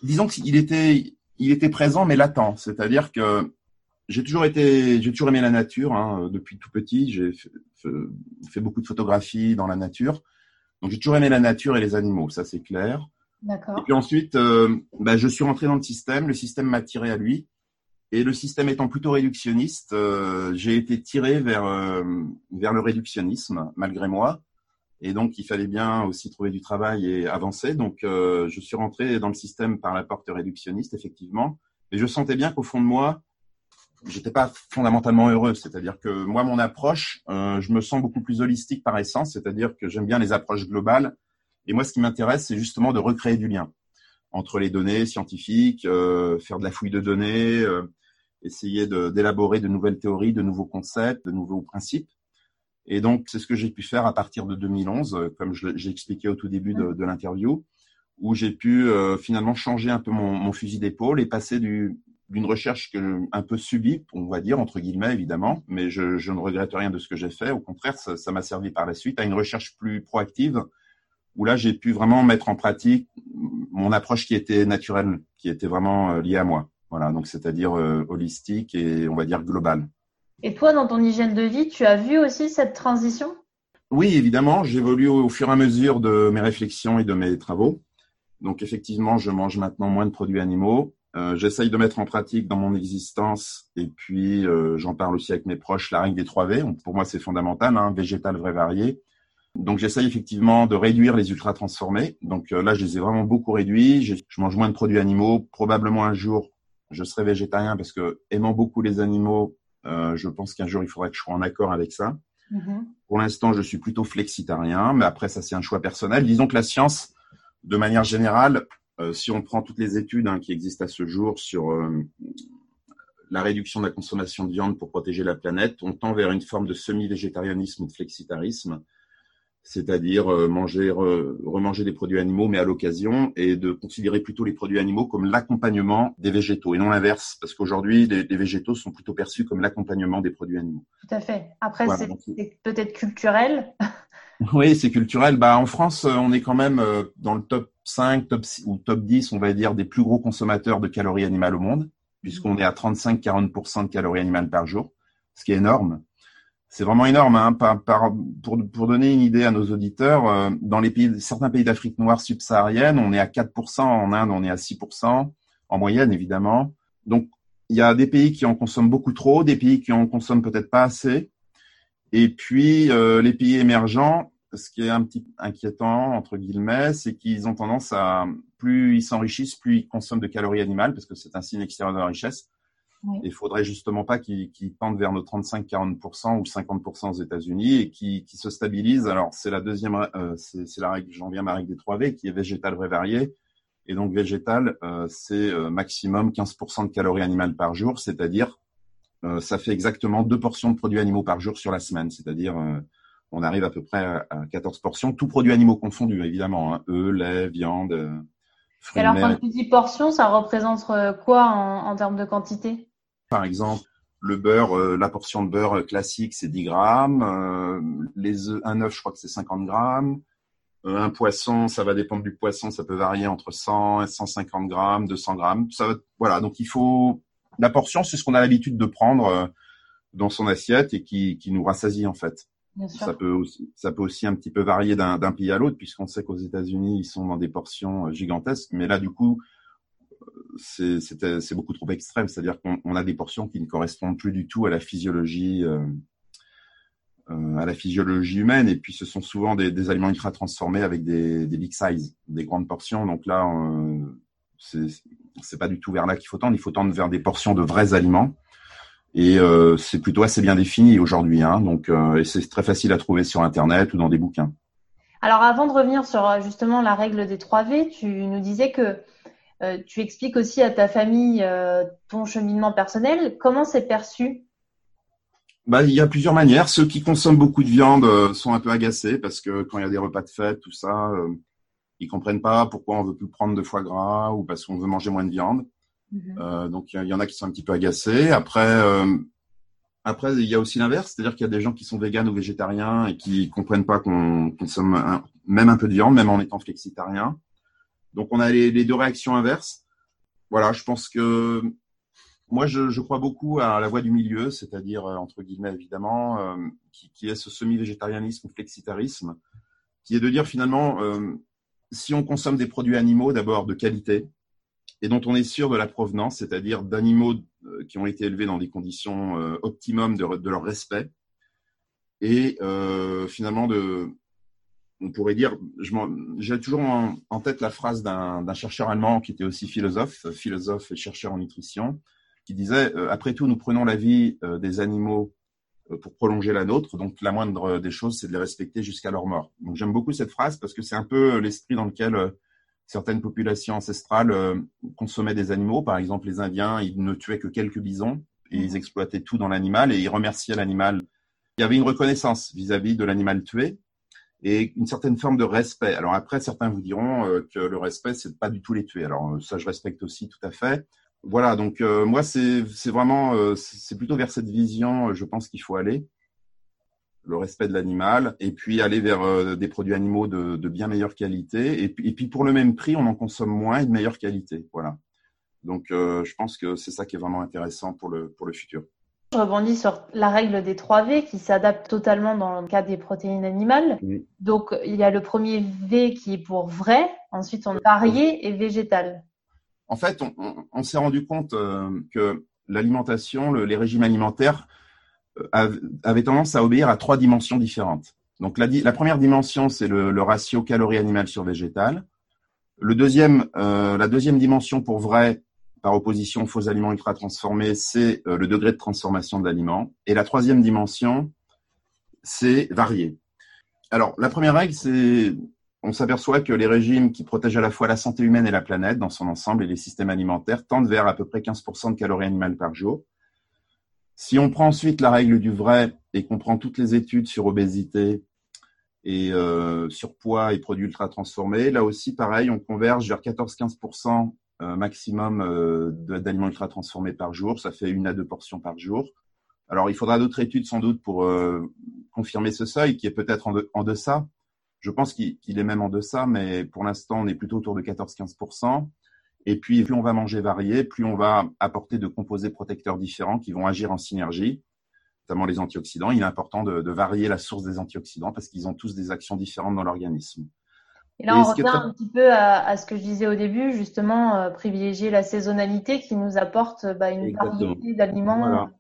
disons qu'il était, il était présent mais latent. C'est-à-dire que j'ai toujours été, j'ai toujours aimé la nature hein, depuis tout petit. J'ai fait, beaucoup de photographies dans la nature, donc j'ai toujours aimé la nature et les animaux, ça c'est clair. D'accord. Et puis ensuite, euh, bah, je suis rentré dans le système. Le système m'a tiré à lui. Et le système étant plutôt réductionniste, euh, j'ai été tiré vers euh, vers le réductionnisme malgré moi. Et donc, il fallait bien aussi trouver du travail et avancer. Donc, euh, je suis rentré dans le système par la porte réductionniste, effectivement. Mais je sentais bien qu'au fond de moi, j'étais pas fondamentalement heureux. C'est-à-dire que moi, mon approche, je me sens beaucoup plus holistique par essence. C'est-à-dire que j'aime bien les approches globales. Et moi, ce qui m'intéresse, c'est justement de recréer du lien entre les données scientifiques, euh, faire de la fouille de données, euh, essayer d'élaborer de, nouvelles théories, de nouveaux concepts, de nouveaux principes. Et donc, c'est ce que j'ai pu faire à partir de 2011, euh, comme j'ai expliqué au tout début de, l'interview, où j'ai pu euh, finalement changer un peu mon, mon fusil d'épaule et passer du, d'une recherche que un peu subie, on va dire entre guillemets évidemment, mais je, je ne regrette rien de ce que j'ai fait. Au contraire, ça m'a servi par la suite à une recherche plus proactive, où là j'ai pu vraiment mettre en pratique mon approche qui était naturelle, qui était vraiment euh, liée à moi. Voilà, donc c'est-à-dire holistique et on va dire globale. Et toi, dans ton hygiène de vie, tu as vu aussi cette transition? Oui, évidemment. J'évolue au, fur et à mesure de mes réflexions et de mes travaux. Donc, effectivement, je mange maintenant moins de produits animaux. Euh, J'essaye de mettre en pratique dans mon existence, et puis euh, j'en parle aussi avec mes proches, la règle des 3 V. Pour moi, c'est fondamental, hein, végétal, vrai, varié. Donc, j'essaye effectivement de réduire les ultra transformés. Donc euh, là, je les ai vraiment beaucoup réduits. Je, je mange moins de produits animaux. Probablement un jour, je serai végétarien parce que aimant beaucoup les animaux, euh, je pense qu'un jour, il faudrait que je sois en accord avec ça. Mm-hmm. Pour l'instant, je suis plutôt flexitarien, mais après, ça, c'est un choix personnel. Disons que la science, de manière générale, euh, si on prend toutes les études hein, qui existent à ce jour sur la réduction de la consommation de viande pour protéger la planète, on tend vers une forme de semi-végétarianisme ou de flexitarisme c'est-à-dire euh, manger, remanger des produits animaux, mais à l'occasion, et de considérer plutôt les produits animaux comme l'accompagnement des végétaux, et non l'inverse, parce qu'aujourd'hui, les, végétaux sont plutôt perçus comme l'accompagnement des produits animaux. Tout à fait. Après, c'est peut-être culturel. oui, c'est culturel. Bah, en France, on est quand même euh, dans le top 5 top ou top 10, on va dire, des plus gros consommateurs de calories animales au monde, puisqu'on est à 35-40% de calories animales par jour, ce qui est énorme c'est vraiment énorme. Hein, par, pour, pour, donner une idée à nos auditeurs, euh, dans les pays, certains pays d'Afrique noire subsaharienne, on est à 4%, en Inde, on est à 6%, en moyenne évidemment. Donc, il y a des pays qui en consomment beaucoup trop, des pays qui en consomment peut-être pas assez. Et puis, euh, les pays émergents, ce qui est un petit inquiétant, entre guillemets, c'est qu'ils ont tendance à, plus ils s'enrichissent, plus ils consomment de calories animales, parce que c'est un signe extérieur de la richesse. Il faudrait justement pas qu'ils tendent vers nos 35-40% ou 50% aux États-Unis et qui se stabilisent. Alors c'est la deuxième, euh, c'est la règle, j'en viens à ma règle des 3 V, qui est végétal vrai varié. Et donc végétal, euh, c'est euh, maximum 15% de calories animales par jour, c'est-à-dire euh, ça fait exactement deux portions de produits animaux par jour sur la semaine, c'est-à-dire on arrive à peu près à, 14 portions, tous produits animaux confondus évidemment, hein, œufs, lait, viande. Fruits alors quand tu dis portions, ça représente quoi en, en termes de quantité? Par exemple, le beurre, euh, la portion de beurre classique, c'est 10 grammes. Euh, les œufs, un œuf, je crois que c'est 50 grammes. Euh, un poisson, ça va dépendre du poisson, ça peut varier entre 100 et 150 grammes, 200 grammes. Ça voilà, donc il faut la portion, c'est ce qu'on a l'habitude de prendre dans son assiette et qui, qui nous rassasie en fait. Ça peut aussi, ça peut aussi un petit peu varier d'un pays à l'autre, puisqu'on sait qu'aux États-Unis ils sont dans des portions gigantesques, mais là du coup c'est beaucoup trop extrême. C'est-à-dire qu'on a des portions qui ne correspondent plus du tout à la physiologie, euh, euh, à la physiologie humaine. Et puis, ce sont souvent des, aliments ultra transformés avec des, big size, des grandes portions. Donc là, euh, c'est pas du tout vers là qu'il faut tendre. Il faut tendre vers des portions de vrais aliments. Et euh, c'est plutôt assez bien défini aujourd'hui. Hein. Donc, c'est très facile à trouver sur Internet ou dans des bouquins. Alors, avant de revenir sur justement la règle des 3 V, tu nous disais que euh, tu expliques aussi à ta famille euh, ton cheminement personnel. Comment c'est perçu? Bah, il y a plusieurs manières. Ceux qui consomment beaucoup de viande euh, sont un peu agacés parce que quand il y a des repas de fête, tout ça, ils comprennent pas pourquoi on veut plus prendre de foie gras ou parce qu'on veut manger moins de viande. Mhm. donc il y, en a qui sont un petit peu agacés. Après, après il y a aussi l'inverse, c'est-à-dire qu'il y a des gens qui sont véganes ou végétariens et qui comprennent pas qu'on consomme même un peu de viande, même en étant flexitarien. Donc on a les, deux réactions inverses. Voilà, je pense que moi je, crois beaucoup à la voie du milieu, c'est-à-dire euh, entre guillemets évidemment, euh, qui, est ce semi-végétarianisme flexitarisme, qui est de dire finalement euh, si on consomme des produits animaux d'abord de qualité et dont on est sûr de la provenance, c'est-à-dire d'animaux qui ont été élevés dans des conditions optimum de, de, leur respect, et finalement de, on pourrait dire, j'ai toujours en, tête la phrase d'un chercheur allemand qui était aussi philosophe, philosophe et chercheur en nutrition, qui disait euh, après tout, nous prenons la vie euh, des animaux euh, pour prolonger la nôtre, donc la moindre des choses, c'est de les respecter jusqu'à leur mort. Donc j'aime beaucoup cette phrase parce que c'est un peu l'esprit dans lequel certaines populations ancestrales consommaient des animaux. Par exemple, les Indiens, ils ne tuaient que quelques bisons et ils exploitaient tout dans l'animal et ils remerciaient l'animal. Il y avait une reconnaissance vis à -vis de l'animal tué, et une certaine forme de respect. Alors après, certains vous diront euh, que le respect, c'est pas du tout les tuer. Alors euh, ça, je respecte aussi tout à fait. Voilà, donc euh, moi, c'est vraiment, c'est plutôt vers cette vision, je pense qu'il faut aller, le respect de l'animal, et puis aller vers des produits animaux de, bien meilleure qualité. Et et puis pour le même prix, on en consomme moins et de meilleure qualité. Voilà. Donc je pense que c'est ça qui est vraiment intéressant pour le, pour le futur. Je rebondis sur la règle des 3 V qui s'adapte totalement dans le cas des protéines animales. Donc, il y a le premier V qui est pour vrai, ensuite on varié et végétal. En fait, on, s'est rendu compte euh, que l'alimentation, les régimes alimentaires euh, avaient tendance à obéir à trois dimensions différentes. Donc, la, première dimension, c'est le, ratio calories animales sur végétal. Le deuxième, euh, la deuxième dimension pour vrai, par opposition aux faux aliments ultra transformés, c'est euh, le degré de transformation de l'aliment. Et la troisième dimension, c'est varier. Alors, la première règle, c'est on s'aperçoit que les régimes qui protègent à la fois la santé humaine et la planète dans son ensemble et les systèmes alimentaires tendent vers à peu près 15% de calories animales par jour. Si on prend ensuite la règle du vrai et qu'on prend toutes les études sur obésité et euh, surpoids et produits ultra transformés, là aussi pareil, on converge vers 14-15% maximum euh, d'aliments ultra transformés par jour. Ça fait une à deux portions par jour. Alors, il faudra d'autres études sans doute pour euh, confirmer ce seuil qui est peut-être en, deçà. Je pense qu'il est même en deçà, mais pour l'instant, on est plutôt autour de 14-15%. Et puis, plus on va manger varié, plus on va apporter de composés protecteurs différents qui vont agir en synergie. notamment les antioxydants, il est important de, de varier la source des antioxydants parce qu'ils ont tous des actions différentes dans l'organisme. Et là, on revient un petit peu à, à, ce que je disais au début, justement, euh, privilégier la saisonnalité qui nous apporte bah, une variété d'aliments. Voilà.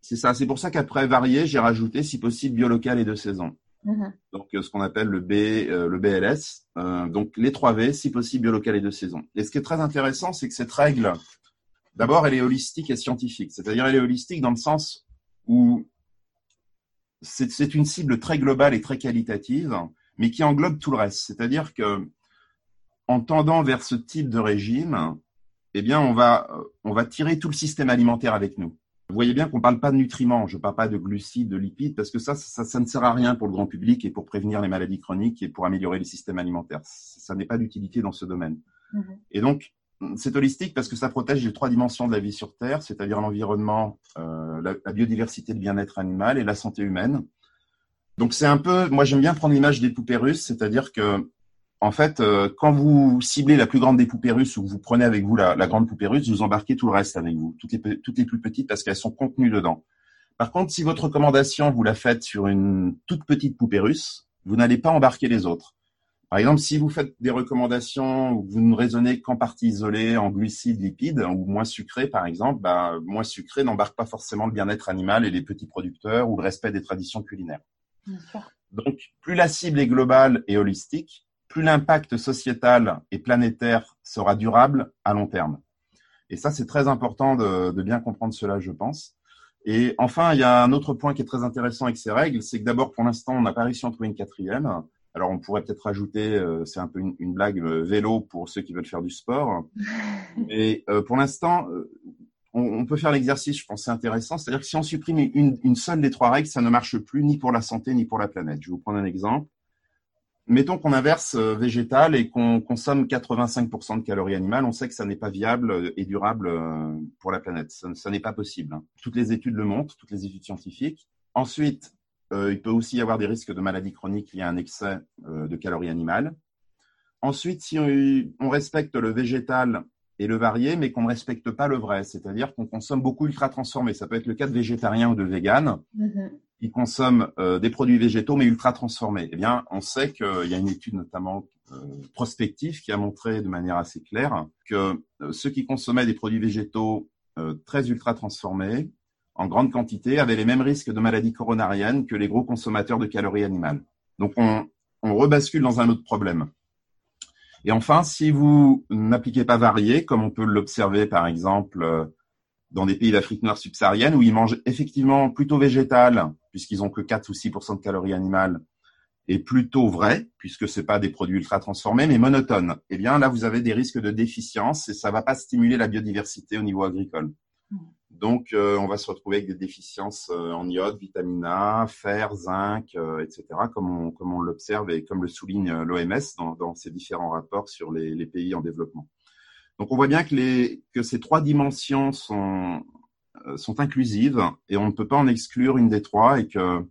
C'est ça. C'est pour ça qu'après varier, j'ai rajouté, si possible, biolocal et de saison. Mhm. Donc, euh, ce qu'on appelle le B, euh, le BLS. Euh, donc, les trois V, si possible, biolocal et de saison. Et ce qui est très intéressant, c'est que cette règle, d'abord, elle est holistique et scientifique. C'est-à-dire, elle est holistique dans le sens où c'est une cible très globale et très qualitative mais qui englobe tout le reste. C'est-à-dire que en tendant vers ce type de régime, eh bien, on va, on va tirer tout le système alimentaire avec nous. Vous voyez bien qu'on ne parle pas de nutriments, je ne parle pas de glucides, de lipides, parce que ça, ça, ça, ne sert à rien pour le grand public et pour prévenir les maladies chroniques et pour améliorer le système alimentaire. Ça n'est pas d'utilité dans ce domaine. Mmh. Et donc, c'est holistique parce que ça protège les trois dimensions de la vie sur Terre, c'est-à-dire l'environnement, euh, la, la, biodiversité, le bien-être animal et la santé humaine. Donc c'est un peu, moi j'aime bien prendre l'image des poupées russes, c'est-à-dire que en fait, euh, quand vous ciblez la plus grande des poupées russes ou vous prenez avec vous la, grande poupée russe, vous embarquez tout le reste avec vous, toutes les, toutes les plus petites parce qu'elles sont contenues dedans. Par contre, si votre recommandation, vous la faites sur une toute petite poupée russe, vous n'allez pas embarquer les autres. Par exemple, si vous faites des recommandations où vous ne raisonnez qu'en partie isolée, en glucides, lipides, ou moins sucré, par exemple, bah, moins sucré n'embarque pas forcément le bien-être animal et les petits producteurs ou le respect des traditions culinaires. Donc, plus la cible est globale et holistique, plus l'impact sociétal et planétaire sera durable à long terme. Et ça, c'est très important de, bien comprendre cela, je pense. Et enfin, il y a un autre point qui est très intéressant avec ces règles, c'est que d'abord, pour l'instant, on n'a pas réussi à en trouver une quatrième. Alors, on pourrait peut-être rajouter, euh, c'est un peu une, blague, le vélo pour ceux qui veulent faire du sport. Mais euh, pour l'instant, on, peut faire l'exercice, je pense c'est intéressant. C'est-à-dire que si on supprime une, seule des trois règles, ça ne marche plus ni pour la santé ni pour la planète. Je vais vous prendre un exemple. Mettons qu'on inverse euh, végétal et qu'on consomme 85% de calories animales, on sait que ça n'est pas viable euh, et durable euh, pour la planète. Ça, n'est pas possible. Hein. Toutes les études le montrent, toutes les études scientifiques. Ensuite, il peut aussi y avoir des risques de maladies chroniques liés à un excès de calories animales. Ensuite, si on respecte le végétal et le varié, mais qu'on ne respecte pas le vrai, c'est-à-dire qu'on consomme beaucoup ultra transformés. Ça peut être le cas de végétariens ou de véganes mm-hmm. qui consomment euh, des produits végétaux mais ultra transformés. Eh bien, on sait qu'il y a une étude notamment euh, prospective qui a montré de manière assez claire que euh, ceux qui consommaient des produits végétaux très ultra transformés en grande quantité avaient les mêmes risques de maladies coronariennes que les gros consommateurs de calories animales. Donc, on, on rebascule dans un autre problème. Et enfin, si vous n'appliquez pas varié, comme on peut l'observer par exemple euh, dans des pays d'Afrique noire subsaharienne où ils mangent effectivement plutôt végétal, puisqu'ils ont que 4 ou 6 de calories animales, et plutôt vrai, puisque c'est pas des produits ultra transformés, mais monotones. Eh bien, là, vous avez des risques de déficience et ça va pas stimuler la biodiversité au niveau agricole. Donc, euh, on va se retrouver avec des déficiences euh, en iode, vitamine A, fer, zinc, euh, etc., comme on, comme on l'observe et comme le souligne l'OMS dans, ses différents rapports sur les, les, pays en développement. Donc, on voit bien que, les, que ces trois dimensions sont, sont inclusives et on ne peut pas en exclure une des trois et que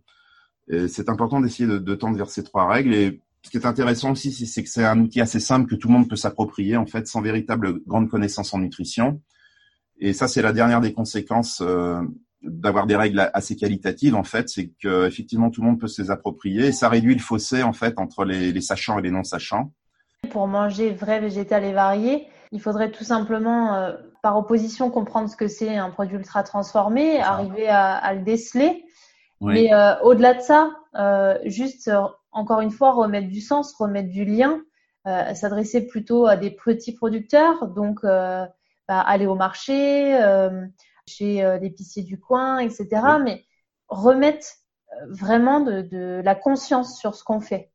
c'est important d'essayer de, de, tendre vers ces trois règles. Et ce qui est intéressant aussi, c'est que c'est un outil assez simple que tout le monde peut s'approprier, en fait, sans véritable grande connaissance en nutrition et ça, c'est la dernière des conséquences euh, d'avoir des règles assez qualitatives, en fait, c'est que effectivement tout le monde peut se les approprier. Et ça réduit le fossé en fait entre les, sachants et les non sachants. Pour manger vrai, végétal et varié, il faudrait tout simplement, euh, par opposition, comprendre ce que c'est un produit ultra transformé, arriver à, le déceler. Mais euh, au-delà de ça, juste encore une fois remettre du sens, remettre du lien, s'adresser plutôt à des petits producteurs, donc bah, aller au marché, euh, chez euh, l'épicier du coin, etc. Mais remettre euh, vraiment de, la conscience sur ce qu'on fait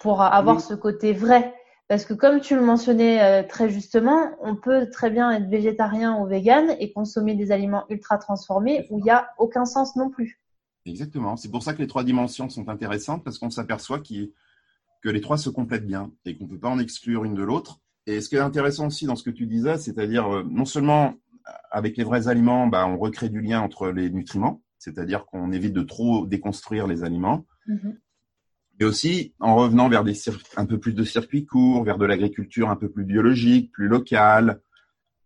pour avoir ce côté vrai. Parce que comme tu le mentionnais très justement, on peut très bien être végétarien ou vegan et consommer des aliments ultra transformés où il n'y a aucun sens non plus. Exactement. C'est pour ça que les trois dimensions sont intéressantes parce qu'on s'aperçoit que les trois se complètent bien et qu'on ne peut pas en exclure une de l'autre. Et ce qui est intéressant aussi dans ce que tu disais, c'est-à-dire euh, non seulement avec les vrais aliments, bah, on recrée du lien entre les nutriments, c'est-à-dire qu'on évite de trop déconstruire les aliments, mm-hmm. et aussi en revenant vers des un peu plus de circuits courts, vers de l'agriculture un peu plus biologique, plus locale,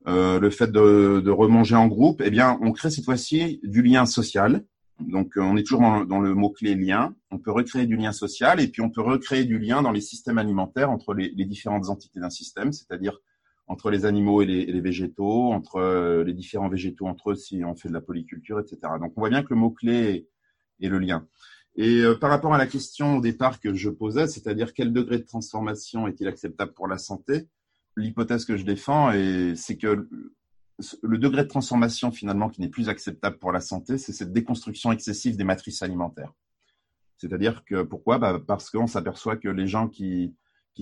euh, le fait de, de, remanger en groupe, eh bien, on crée cette fois-ci du lien social Donc, on est toujours dans, le mot-clé lien. On peut recréer du lien social et puis on peut recréer du lien dans les systèmes alimentaires entre les, différentes entités d'un système, c'est-à-dire entre les animaux et les, végétaux, entre les différents végétaux entre eux si on fait de la polyculture, etc. Donc, on voit bien que le mot-clé est, est, le lien. Et euh, par rapport à la question au départ que je posais, c'est-à-dire quel degré de transformation est-il acceptable pour la santé, l'hypothèse que je défends, c'est que le degré de transformation finalement qui n'est plus acceptable pour la santé, c'est cette déconstruction excessive des matrices alimentaires. C'est-à-dire que pourquoi? Bah Parce qu'on s'aperçoit que les gens qui,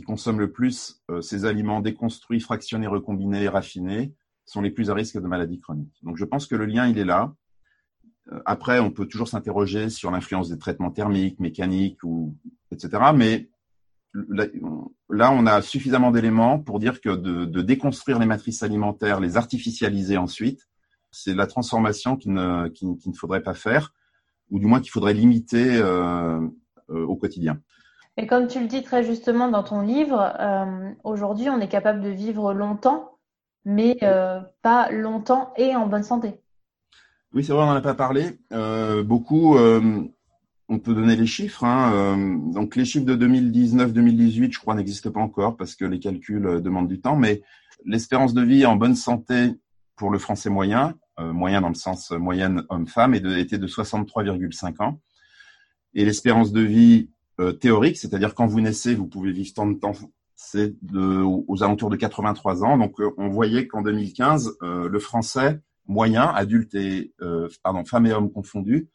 consomment le plus euh, ces aliments déconstruits, fractionnés, recombinés, raffinés, sont les plus à risque de maladies chroniques. Donc je pense que le lien, il est là. Euh, après, on peut toujours s'interroger sur l'influence des traitements thermiques, mécaniques, ou, etc. Mais là, on a suffisamment d'éléments pour dire que de, déconstruire les matrices alimentaires, les artificialiser ensuite, c'est la transformation qu'il ne, ne faudrait pas faire, ou du moins qu'il faudrait limiter euh, euh, au quotidien. Et comme tu le dis très justement dans ton livre, euh, aujourd'hui, on est capable de vivre longtemps, mais pas longtemps et en bonne santé. Oui, c'est vrai, on n'en a pas parlé. beaucoup on peut donner les chiffres. Hein. Euh, donc les chiffres de 2019-2018, je crois, n'existent pas encore parce que les calculs euh, demandent du temps. Mais l'espérance de vie en bonne santé pour le français moyen, euh, moyen dans le sens moyenne homme-femme, était de 63,5 ans. Et l'espérance de vie théorique, c'est-à-dire quand vous naissez, vous pouvez vivre tant de temps, c'est aux alentours de 83 ans. Donc on voyait qu'en 2015, le français moyen, adulte et femme et homme confondus,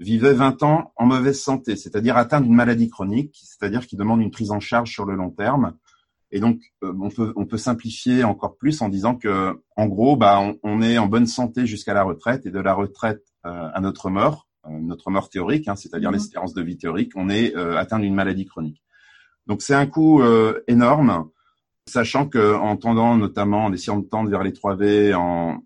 vivait 20 ans en mauvaise santé, c'est-à-dire atteint d'une maladie chronique, c'est-à-dire qui demande une prise en charge sur le long terme. Et donc, euh, on, peut, on peut simplifier encore plus en disant que, en gros, bah, on, est en bonne santé jusqu'à la retraite et de la retraite euh, à notre mort, euh, notre mort théorique, hein, c'est-à-dire mmh. l'espérance de vie théorique, on est atteint d'une maladie chronique. Donc, c'est un coût énorme, sachant que en tendant notamment, en essayant de tendre vers les 3V, en,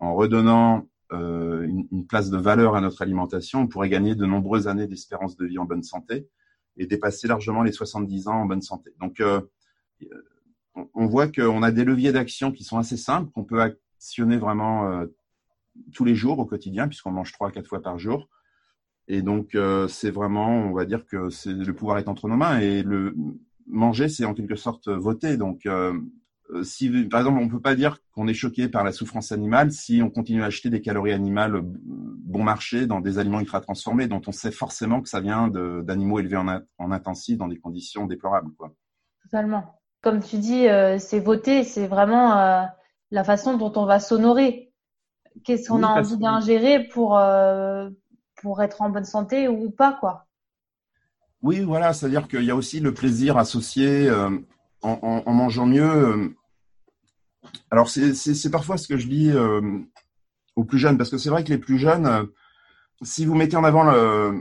en redonnant euh, une, place de valeur à notre alimentation, on pourrait gagner de nombreuses années d'espérance de vie en bonne santé et dépasser largement les 70 ans en bonne santé. Donc, euh, on voit qu'on a des leviers d'action qui sont assez simples, qu'on peut actionner vraiment euh, tous les jours au quotidien, puisqu'on mange trois à quatre fois par jour. Et donc, c'est vraiment, on va dire que le pouvoir est entre nos mains et le manger, c'est en quelque sorte voter. Donc, euh, si, par exemple, on peut pas dire qu'on est choqué par la souffrance animale si on continue à acheter des calories animales bon marché dans des aliments ultra transformés dont on sait forcément que ça vient d'animaux élevés en, en, intensif dans des conditions déplorables. Quoi. Totalement. Comme tu dis, euh, c'est voter, c'est vraiment euh, la façon dont on va s'honorer. Qu'est-ce qu'on a envie d'ingérer pour, pour être en bonne santé ou pas, quoi? Oui, voilà, c'est-à-dire qu'il y a aussi le plaisir associé en, mangeant mieux. Euh, alors, c'est parfois ce que je dis euh, aux plus jeunes, parce que c'est vrai que les plus jeunes, euh, si vous mettez en avant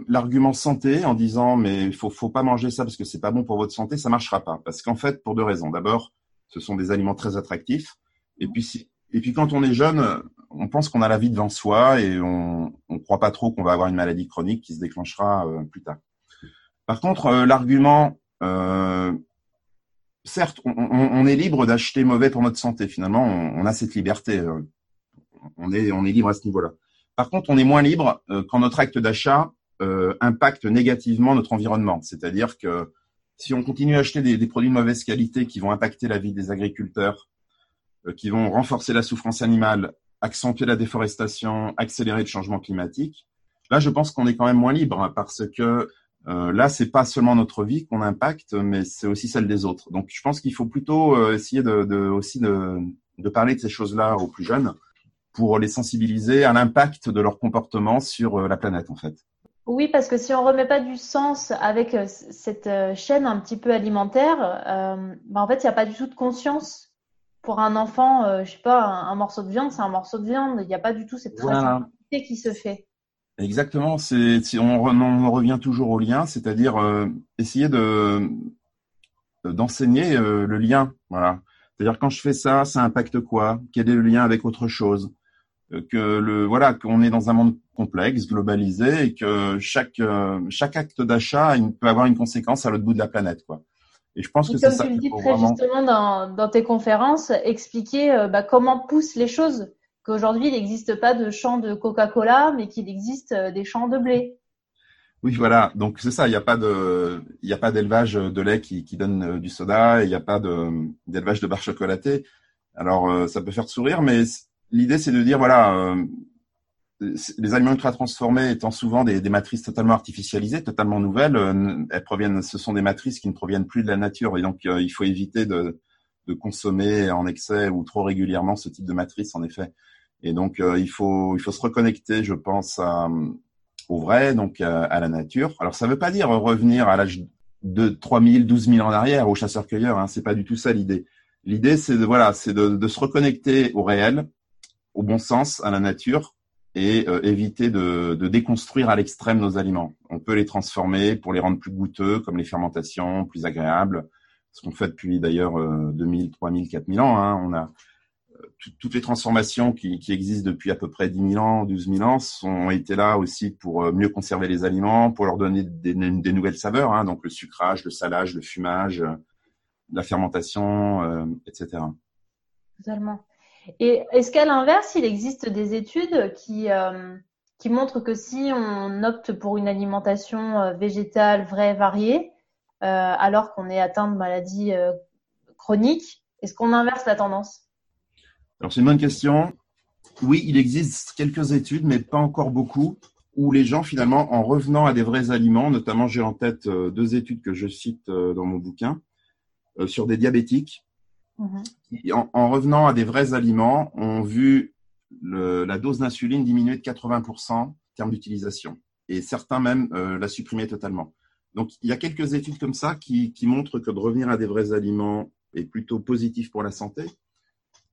l'argument santé en disant mais il faut, faut pas manger ça parce que c'est pas bon pour votre santé, ça marchera pas. Parce qu'en fait, pour deux raisons. D'abord, ce sont des aliments très attractifs. Et puis, si, et puis quand on est jeune, on pense qu'on a la vie devant soi et on ne croit pas trop qu'on va avoir une maladie chronique qui se déclenchera plus tard. Par contre, l'argument certes, on, est libre d'acheter mauvais pour notre santé. Finalement, on, a cette liberté. Euh, on est, on est libre à ce niveau-là. Par contre, on est moins libre euh, quand notre acte d'achat euh, impacte négativement notre environnement. C'est-à-dire que si on continue à acheter des, produits de mauvaise qualité qui vont impacter la vie des agriculteurs, qui vont renforcer la souffrance animale, accentuer la déforestation, accélérer le changement climatique, là, je pense qu'on est quand même moins libre hein, parce que euh, là, c'est pas seulement notre vie qu'on impacte, mais c'est aussi celle des autres. Donc, je pense qu'il faut plutôt euh, essayer de, de aussi de, de, parler de ces choses-là aux plus jeunes pour les sensibiliser à l'impact de leur comportement sur euh, la planète, en fait. Oui, parce que si on remet pas du sens avec euh, cette chaîne un petit peu alimentaire, bah en fait, il n'y a pas du tout de conscience. Pour un enfant, je sais pas, un, morceau de viande, c'est un morceau de viande. Il n'y a pas du tout cette traçabilité qui se fait. Exactement. C'est on, on, revient toujours au lien, c'est-à-dire euh, essayer de d'enseigner euh, le lien. Voilà. C'est-à-dire quand je fais ça, ça impacte quoi? Quel est le lien avec autre chose? Euh, Que le voilà qu'on est dans un monde complexe, globalisé, et que chaque chaque acte d'achat peut avoir une conséquence à l'autre bout de la planète, quoi. Et je pense que c'est ça. Comme tu le dis très justement dans, dans tes conférences, expliquer bah, comment poussent les choses qu'aujourd'hui, il n'existe pas de champs de Coca-Cola, mais qu'il existe des champs de blé. Oui, voilà. Donc c'est ça. Il n'y a pas de, il n'y a pas d'élevage de lait qui, qui donne du soda. Il n'y a pas de d'élevage de barres chocolatées. Alors ça peut faire sourire, mais l'idée c'est de dire voilà, les aliments ultra transformés étant souvent des, matrices totalement artificialisées, totalement nouvelles, euh, elles proviennent, ce sont des matrices qui ne proviennent plus de la nature et donc euh, il faut éviter de, consommer en excès ou trop régulièrement ce type de matrice en effet. Et donc euh, il faut il faut se reconnecter, je pense, au vrai, donc à, la nature. Alors ça ne veut pas dire revenir à l'âge de 3000, 12 000 ans en arrière aux chasseurs-cueilleurs, hein, c'est pas du tout ça l'idée. L'idée c'est de voilà, c'est de se reconnecter au réel, au bon sens, à la nature et euh, éviter de, de, déconstruire à l'extrême nos aliments. On peut les transformer pour les rendre plus goûteux, comme les fermentations, plus agréables, ce qu'on fait depuis d'ailleurs euh, 2000, 3000, 4000 ans. Hein. On a euh, toutes les transformations qui, qui, existent depuis à peu près 10 000 ans, 12 000 ans, ont été là aussi pour euh, mieux conserver les aliments, pour leur donner des, des nouvelles saveurs, hein, donc le sucrage, le salage, le fumage, la fermentation, etc. Totalement. Et est-ce qu'à l'inverse, il existe des études qui, euh, qui montrent que si on opte pour une alimentation euh, végétale vraie, variée, euh, alors qu'on est atteint de maladies chroniques, est-ce qu'on inverse la tendance? Alors c'est une bonne question. Oui, il existe quelques études, mais pas encore beaucoup, où les gens finalement, en revenant à des vrais aliments, notamment j'ai en tête deux études que je cite dans mon bouquin, sur des diabétiques, Mhm. en, revenant à des vrais aliments, ont vu la dose d'insuline diminuer de 80% en termes d'utilisation. Et certains même euh, la supprimer totalement. Donc, il y a quelques études comme ça qui, montrent que de revenir à des vrais aliments est plutôt positif pour la santé.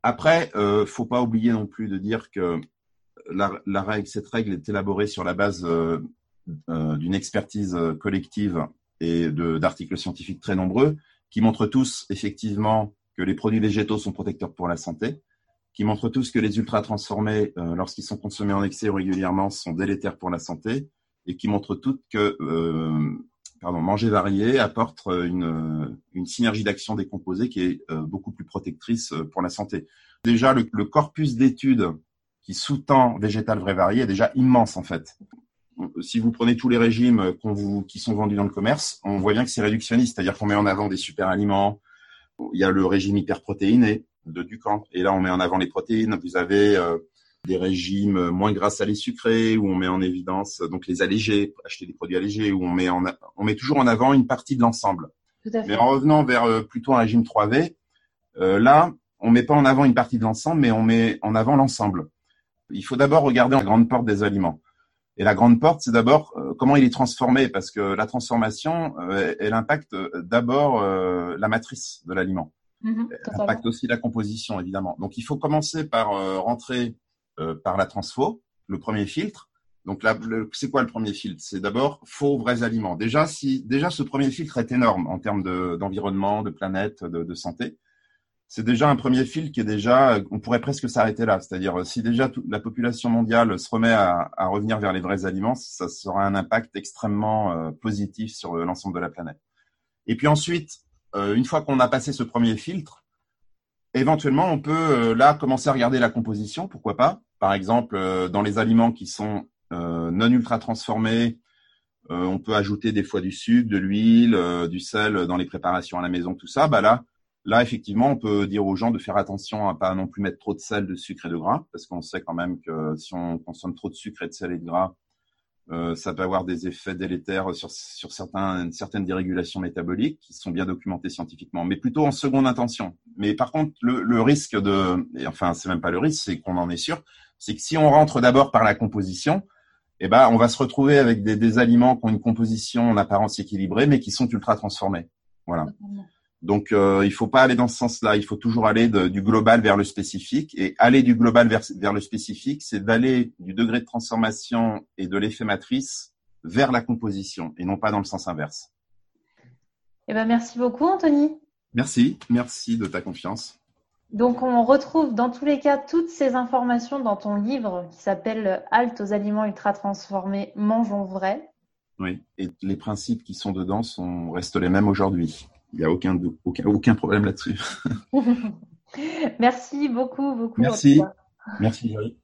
Après, euh, faut pas oublier non plus de dire que la, règle, cette règle est élaborée sur la base euh, euh, d'une expertise collective et d'articles scientifiques très nombreux qui montrent tous effectivement que les produits végétaux sont protecteurs pour la santé, qui montrent tous que les ultra transformés, euh, lorsqu'ils sont consommés en excès ou régulièrement, sont délétères pour la santé, et qui montrent toutes que euh, pardon, manger varié apporte une, une synergie d'action des composés qui est euh, beaucoup plus protectrice pour la santé. Déjà, le, le corpus d'études qui sous-tend végétal vrai varié est déjà immense en fait. Si vous prenez tous les régimes vous, qui sont vendus dans le commerce, on voit bien que c'est réductionniste, c'est-à-dire qu'on met en avant des super aliments, il y a le régime hyperprotéiné de Ducamp. Et là, on met en avant les protéines. Vous avez euh, des régimes moins gras salés sucrés où on met en évidence donc les allégés, acheter des produits allégés où on met en on met toujours en avant une partie de l'ensemble. Mais en revenant vers euh, plutôt un régime 3V, euh, là, on met pas en avant une partie de l'ensemble, mais on met en avant l'ensemble. Il faut d'abord regarder la grande porte des aliments. Et la grande porte, c'est d'abord euh, comment il est transformé, parce que la transformation, euh, elle impacte euh, d'abord la matrice de l'aliment. Mhm, elle impacte aussi la composition, évidemment. Donc, il faut commencer par rentrer par la transfo, le premier filtre. Donc là, c'est quoi le premier filtre? C'est d'abord faux vrais aliments. Déjà, si déjà ce premier filtre est énorme en termes d'environnement, de, planète, de, santé c'est déjà un premier fil qui est déjà, on pourrait presque s'arrêter là. C'est-à-dire, si déjà toute la population mondiale se remet à, revenir vers les vrais aliments, ça sera un impact extrêmement euh, positif sur l'ensemble de la planète. Et puis ensuite, euh, une fois qu'on a passé ce premier filtre, éventuellement, on peut euh, là commencer à regarder la composition, pourquoi pas. Par exemple, dans les aliments qui sont non ultra transformés, on peut ajouter des fois du sucre, de l'huile, du sel dans les préparations à la maison, tout ça. Bah là, Là, effectivement, on peut dire aux gens de faire attention à pas non plus mettre trop de sel, de sucre et de gras, parce qu'on sait quand même que si on consomme trop de sucre et de sel et de gras, euh, ça peut avoir des effets délétères sur, sur certains, certaines dérégulations métaboliques qui sont bien documentées scientifiquement, mais plutôt en seconde intention. Mais par contre, le, le risque de, et enfin, c'est même pas le risque, c'est qu'on en est sûr, c'est que si on rentre d'abord par la composition, eh ben, on va se retrouver avec des, des aliments qui ont une composition en apparence équilibrée, mais qui sont ultra transformés. Voilà. Donc, euh, il faut pas aller dans ce sens-là. Il faut toujours aller du global vers le spécifique. Et aller du global vers, vers le spécifique, c'est d'aller du degré de transformation et de l'effet matrice vers la composition, et non pas dans le sens inverse. Eh ben, merci beaucoup, Anthony. Merci, merci de ta confiance. Donc, on retrouve dans tous les cas toutes ces informations dans ton livre qui s'appelle Halte aux aliments ultra transformés, mangeons vrai. Oui, et les principes qui sont dedans sont, restent les mêmes aujourd'hui. Il n'y a aucun, aucun, aucun problème là-dessus. Merci beaucoup, beaucoup. Merci. Merci, Julie.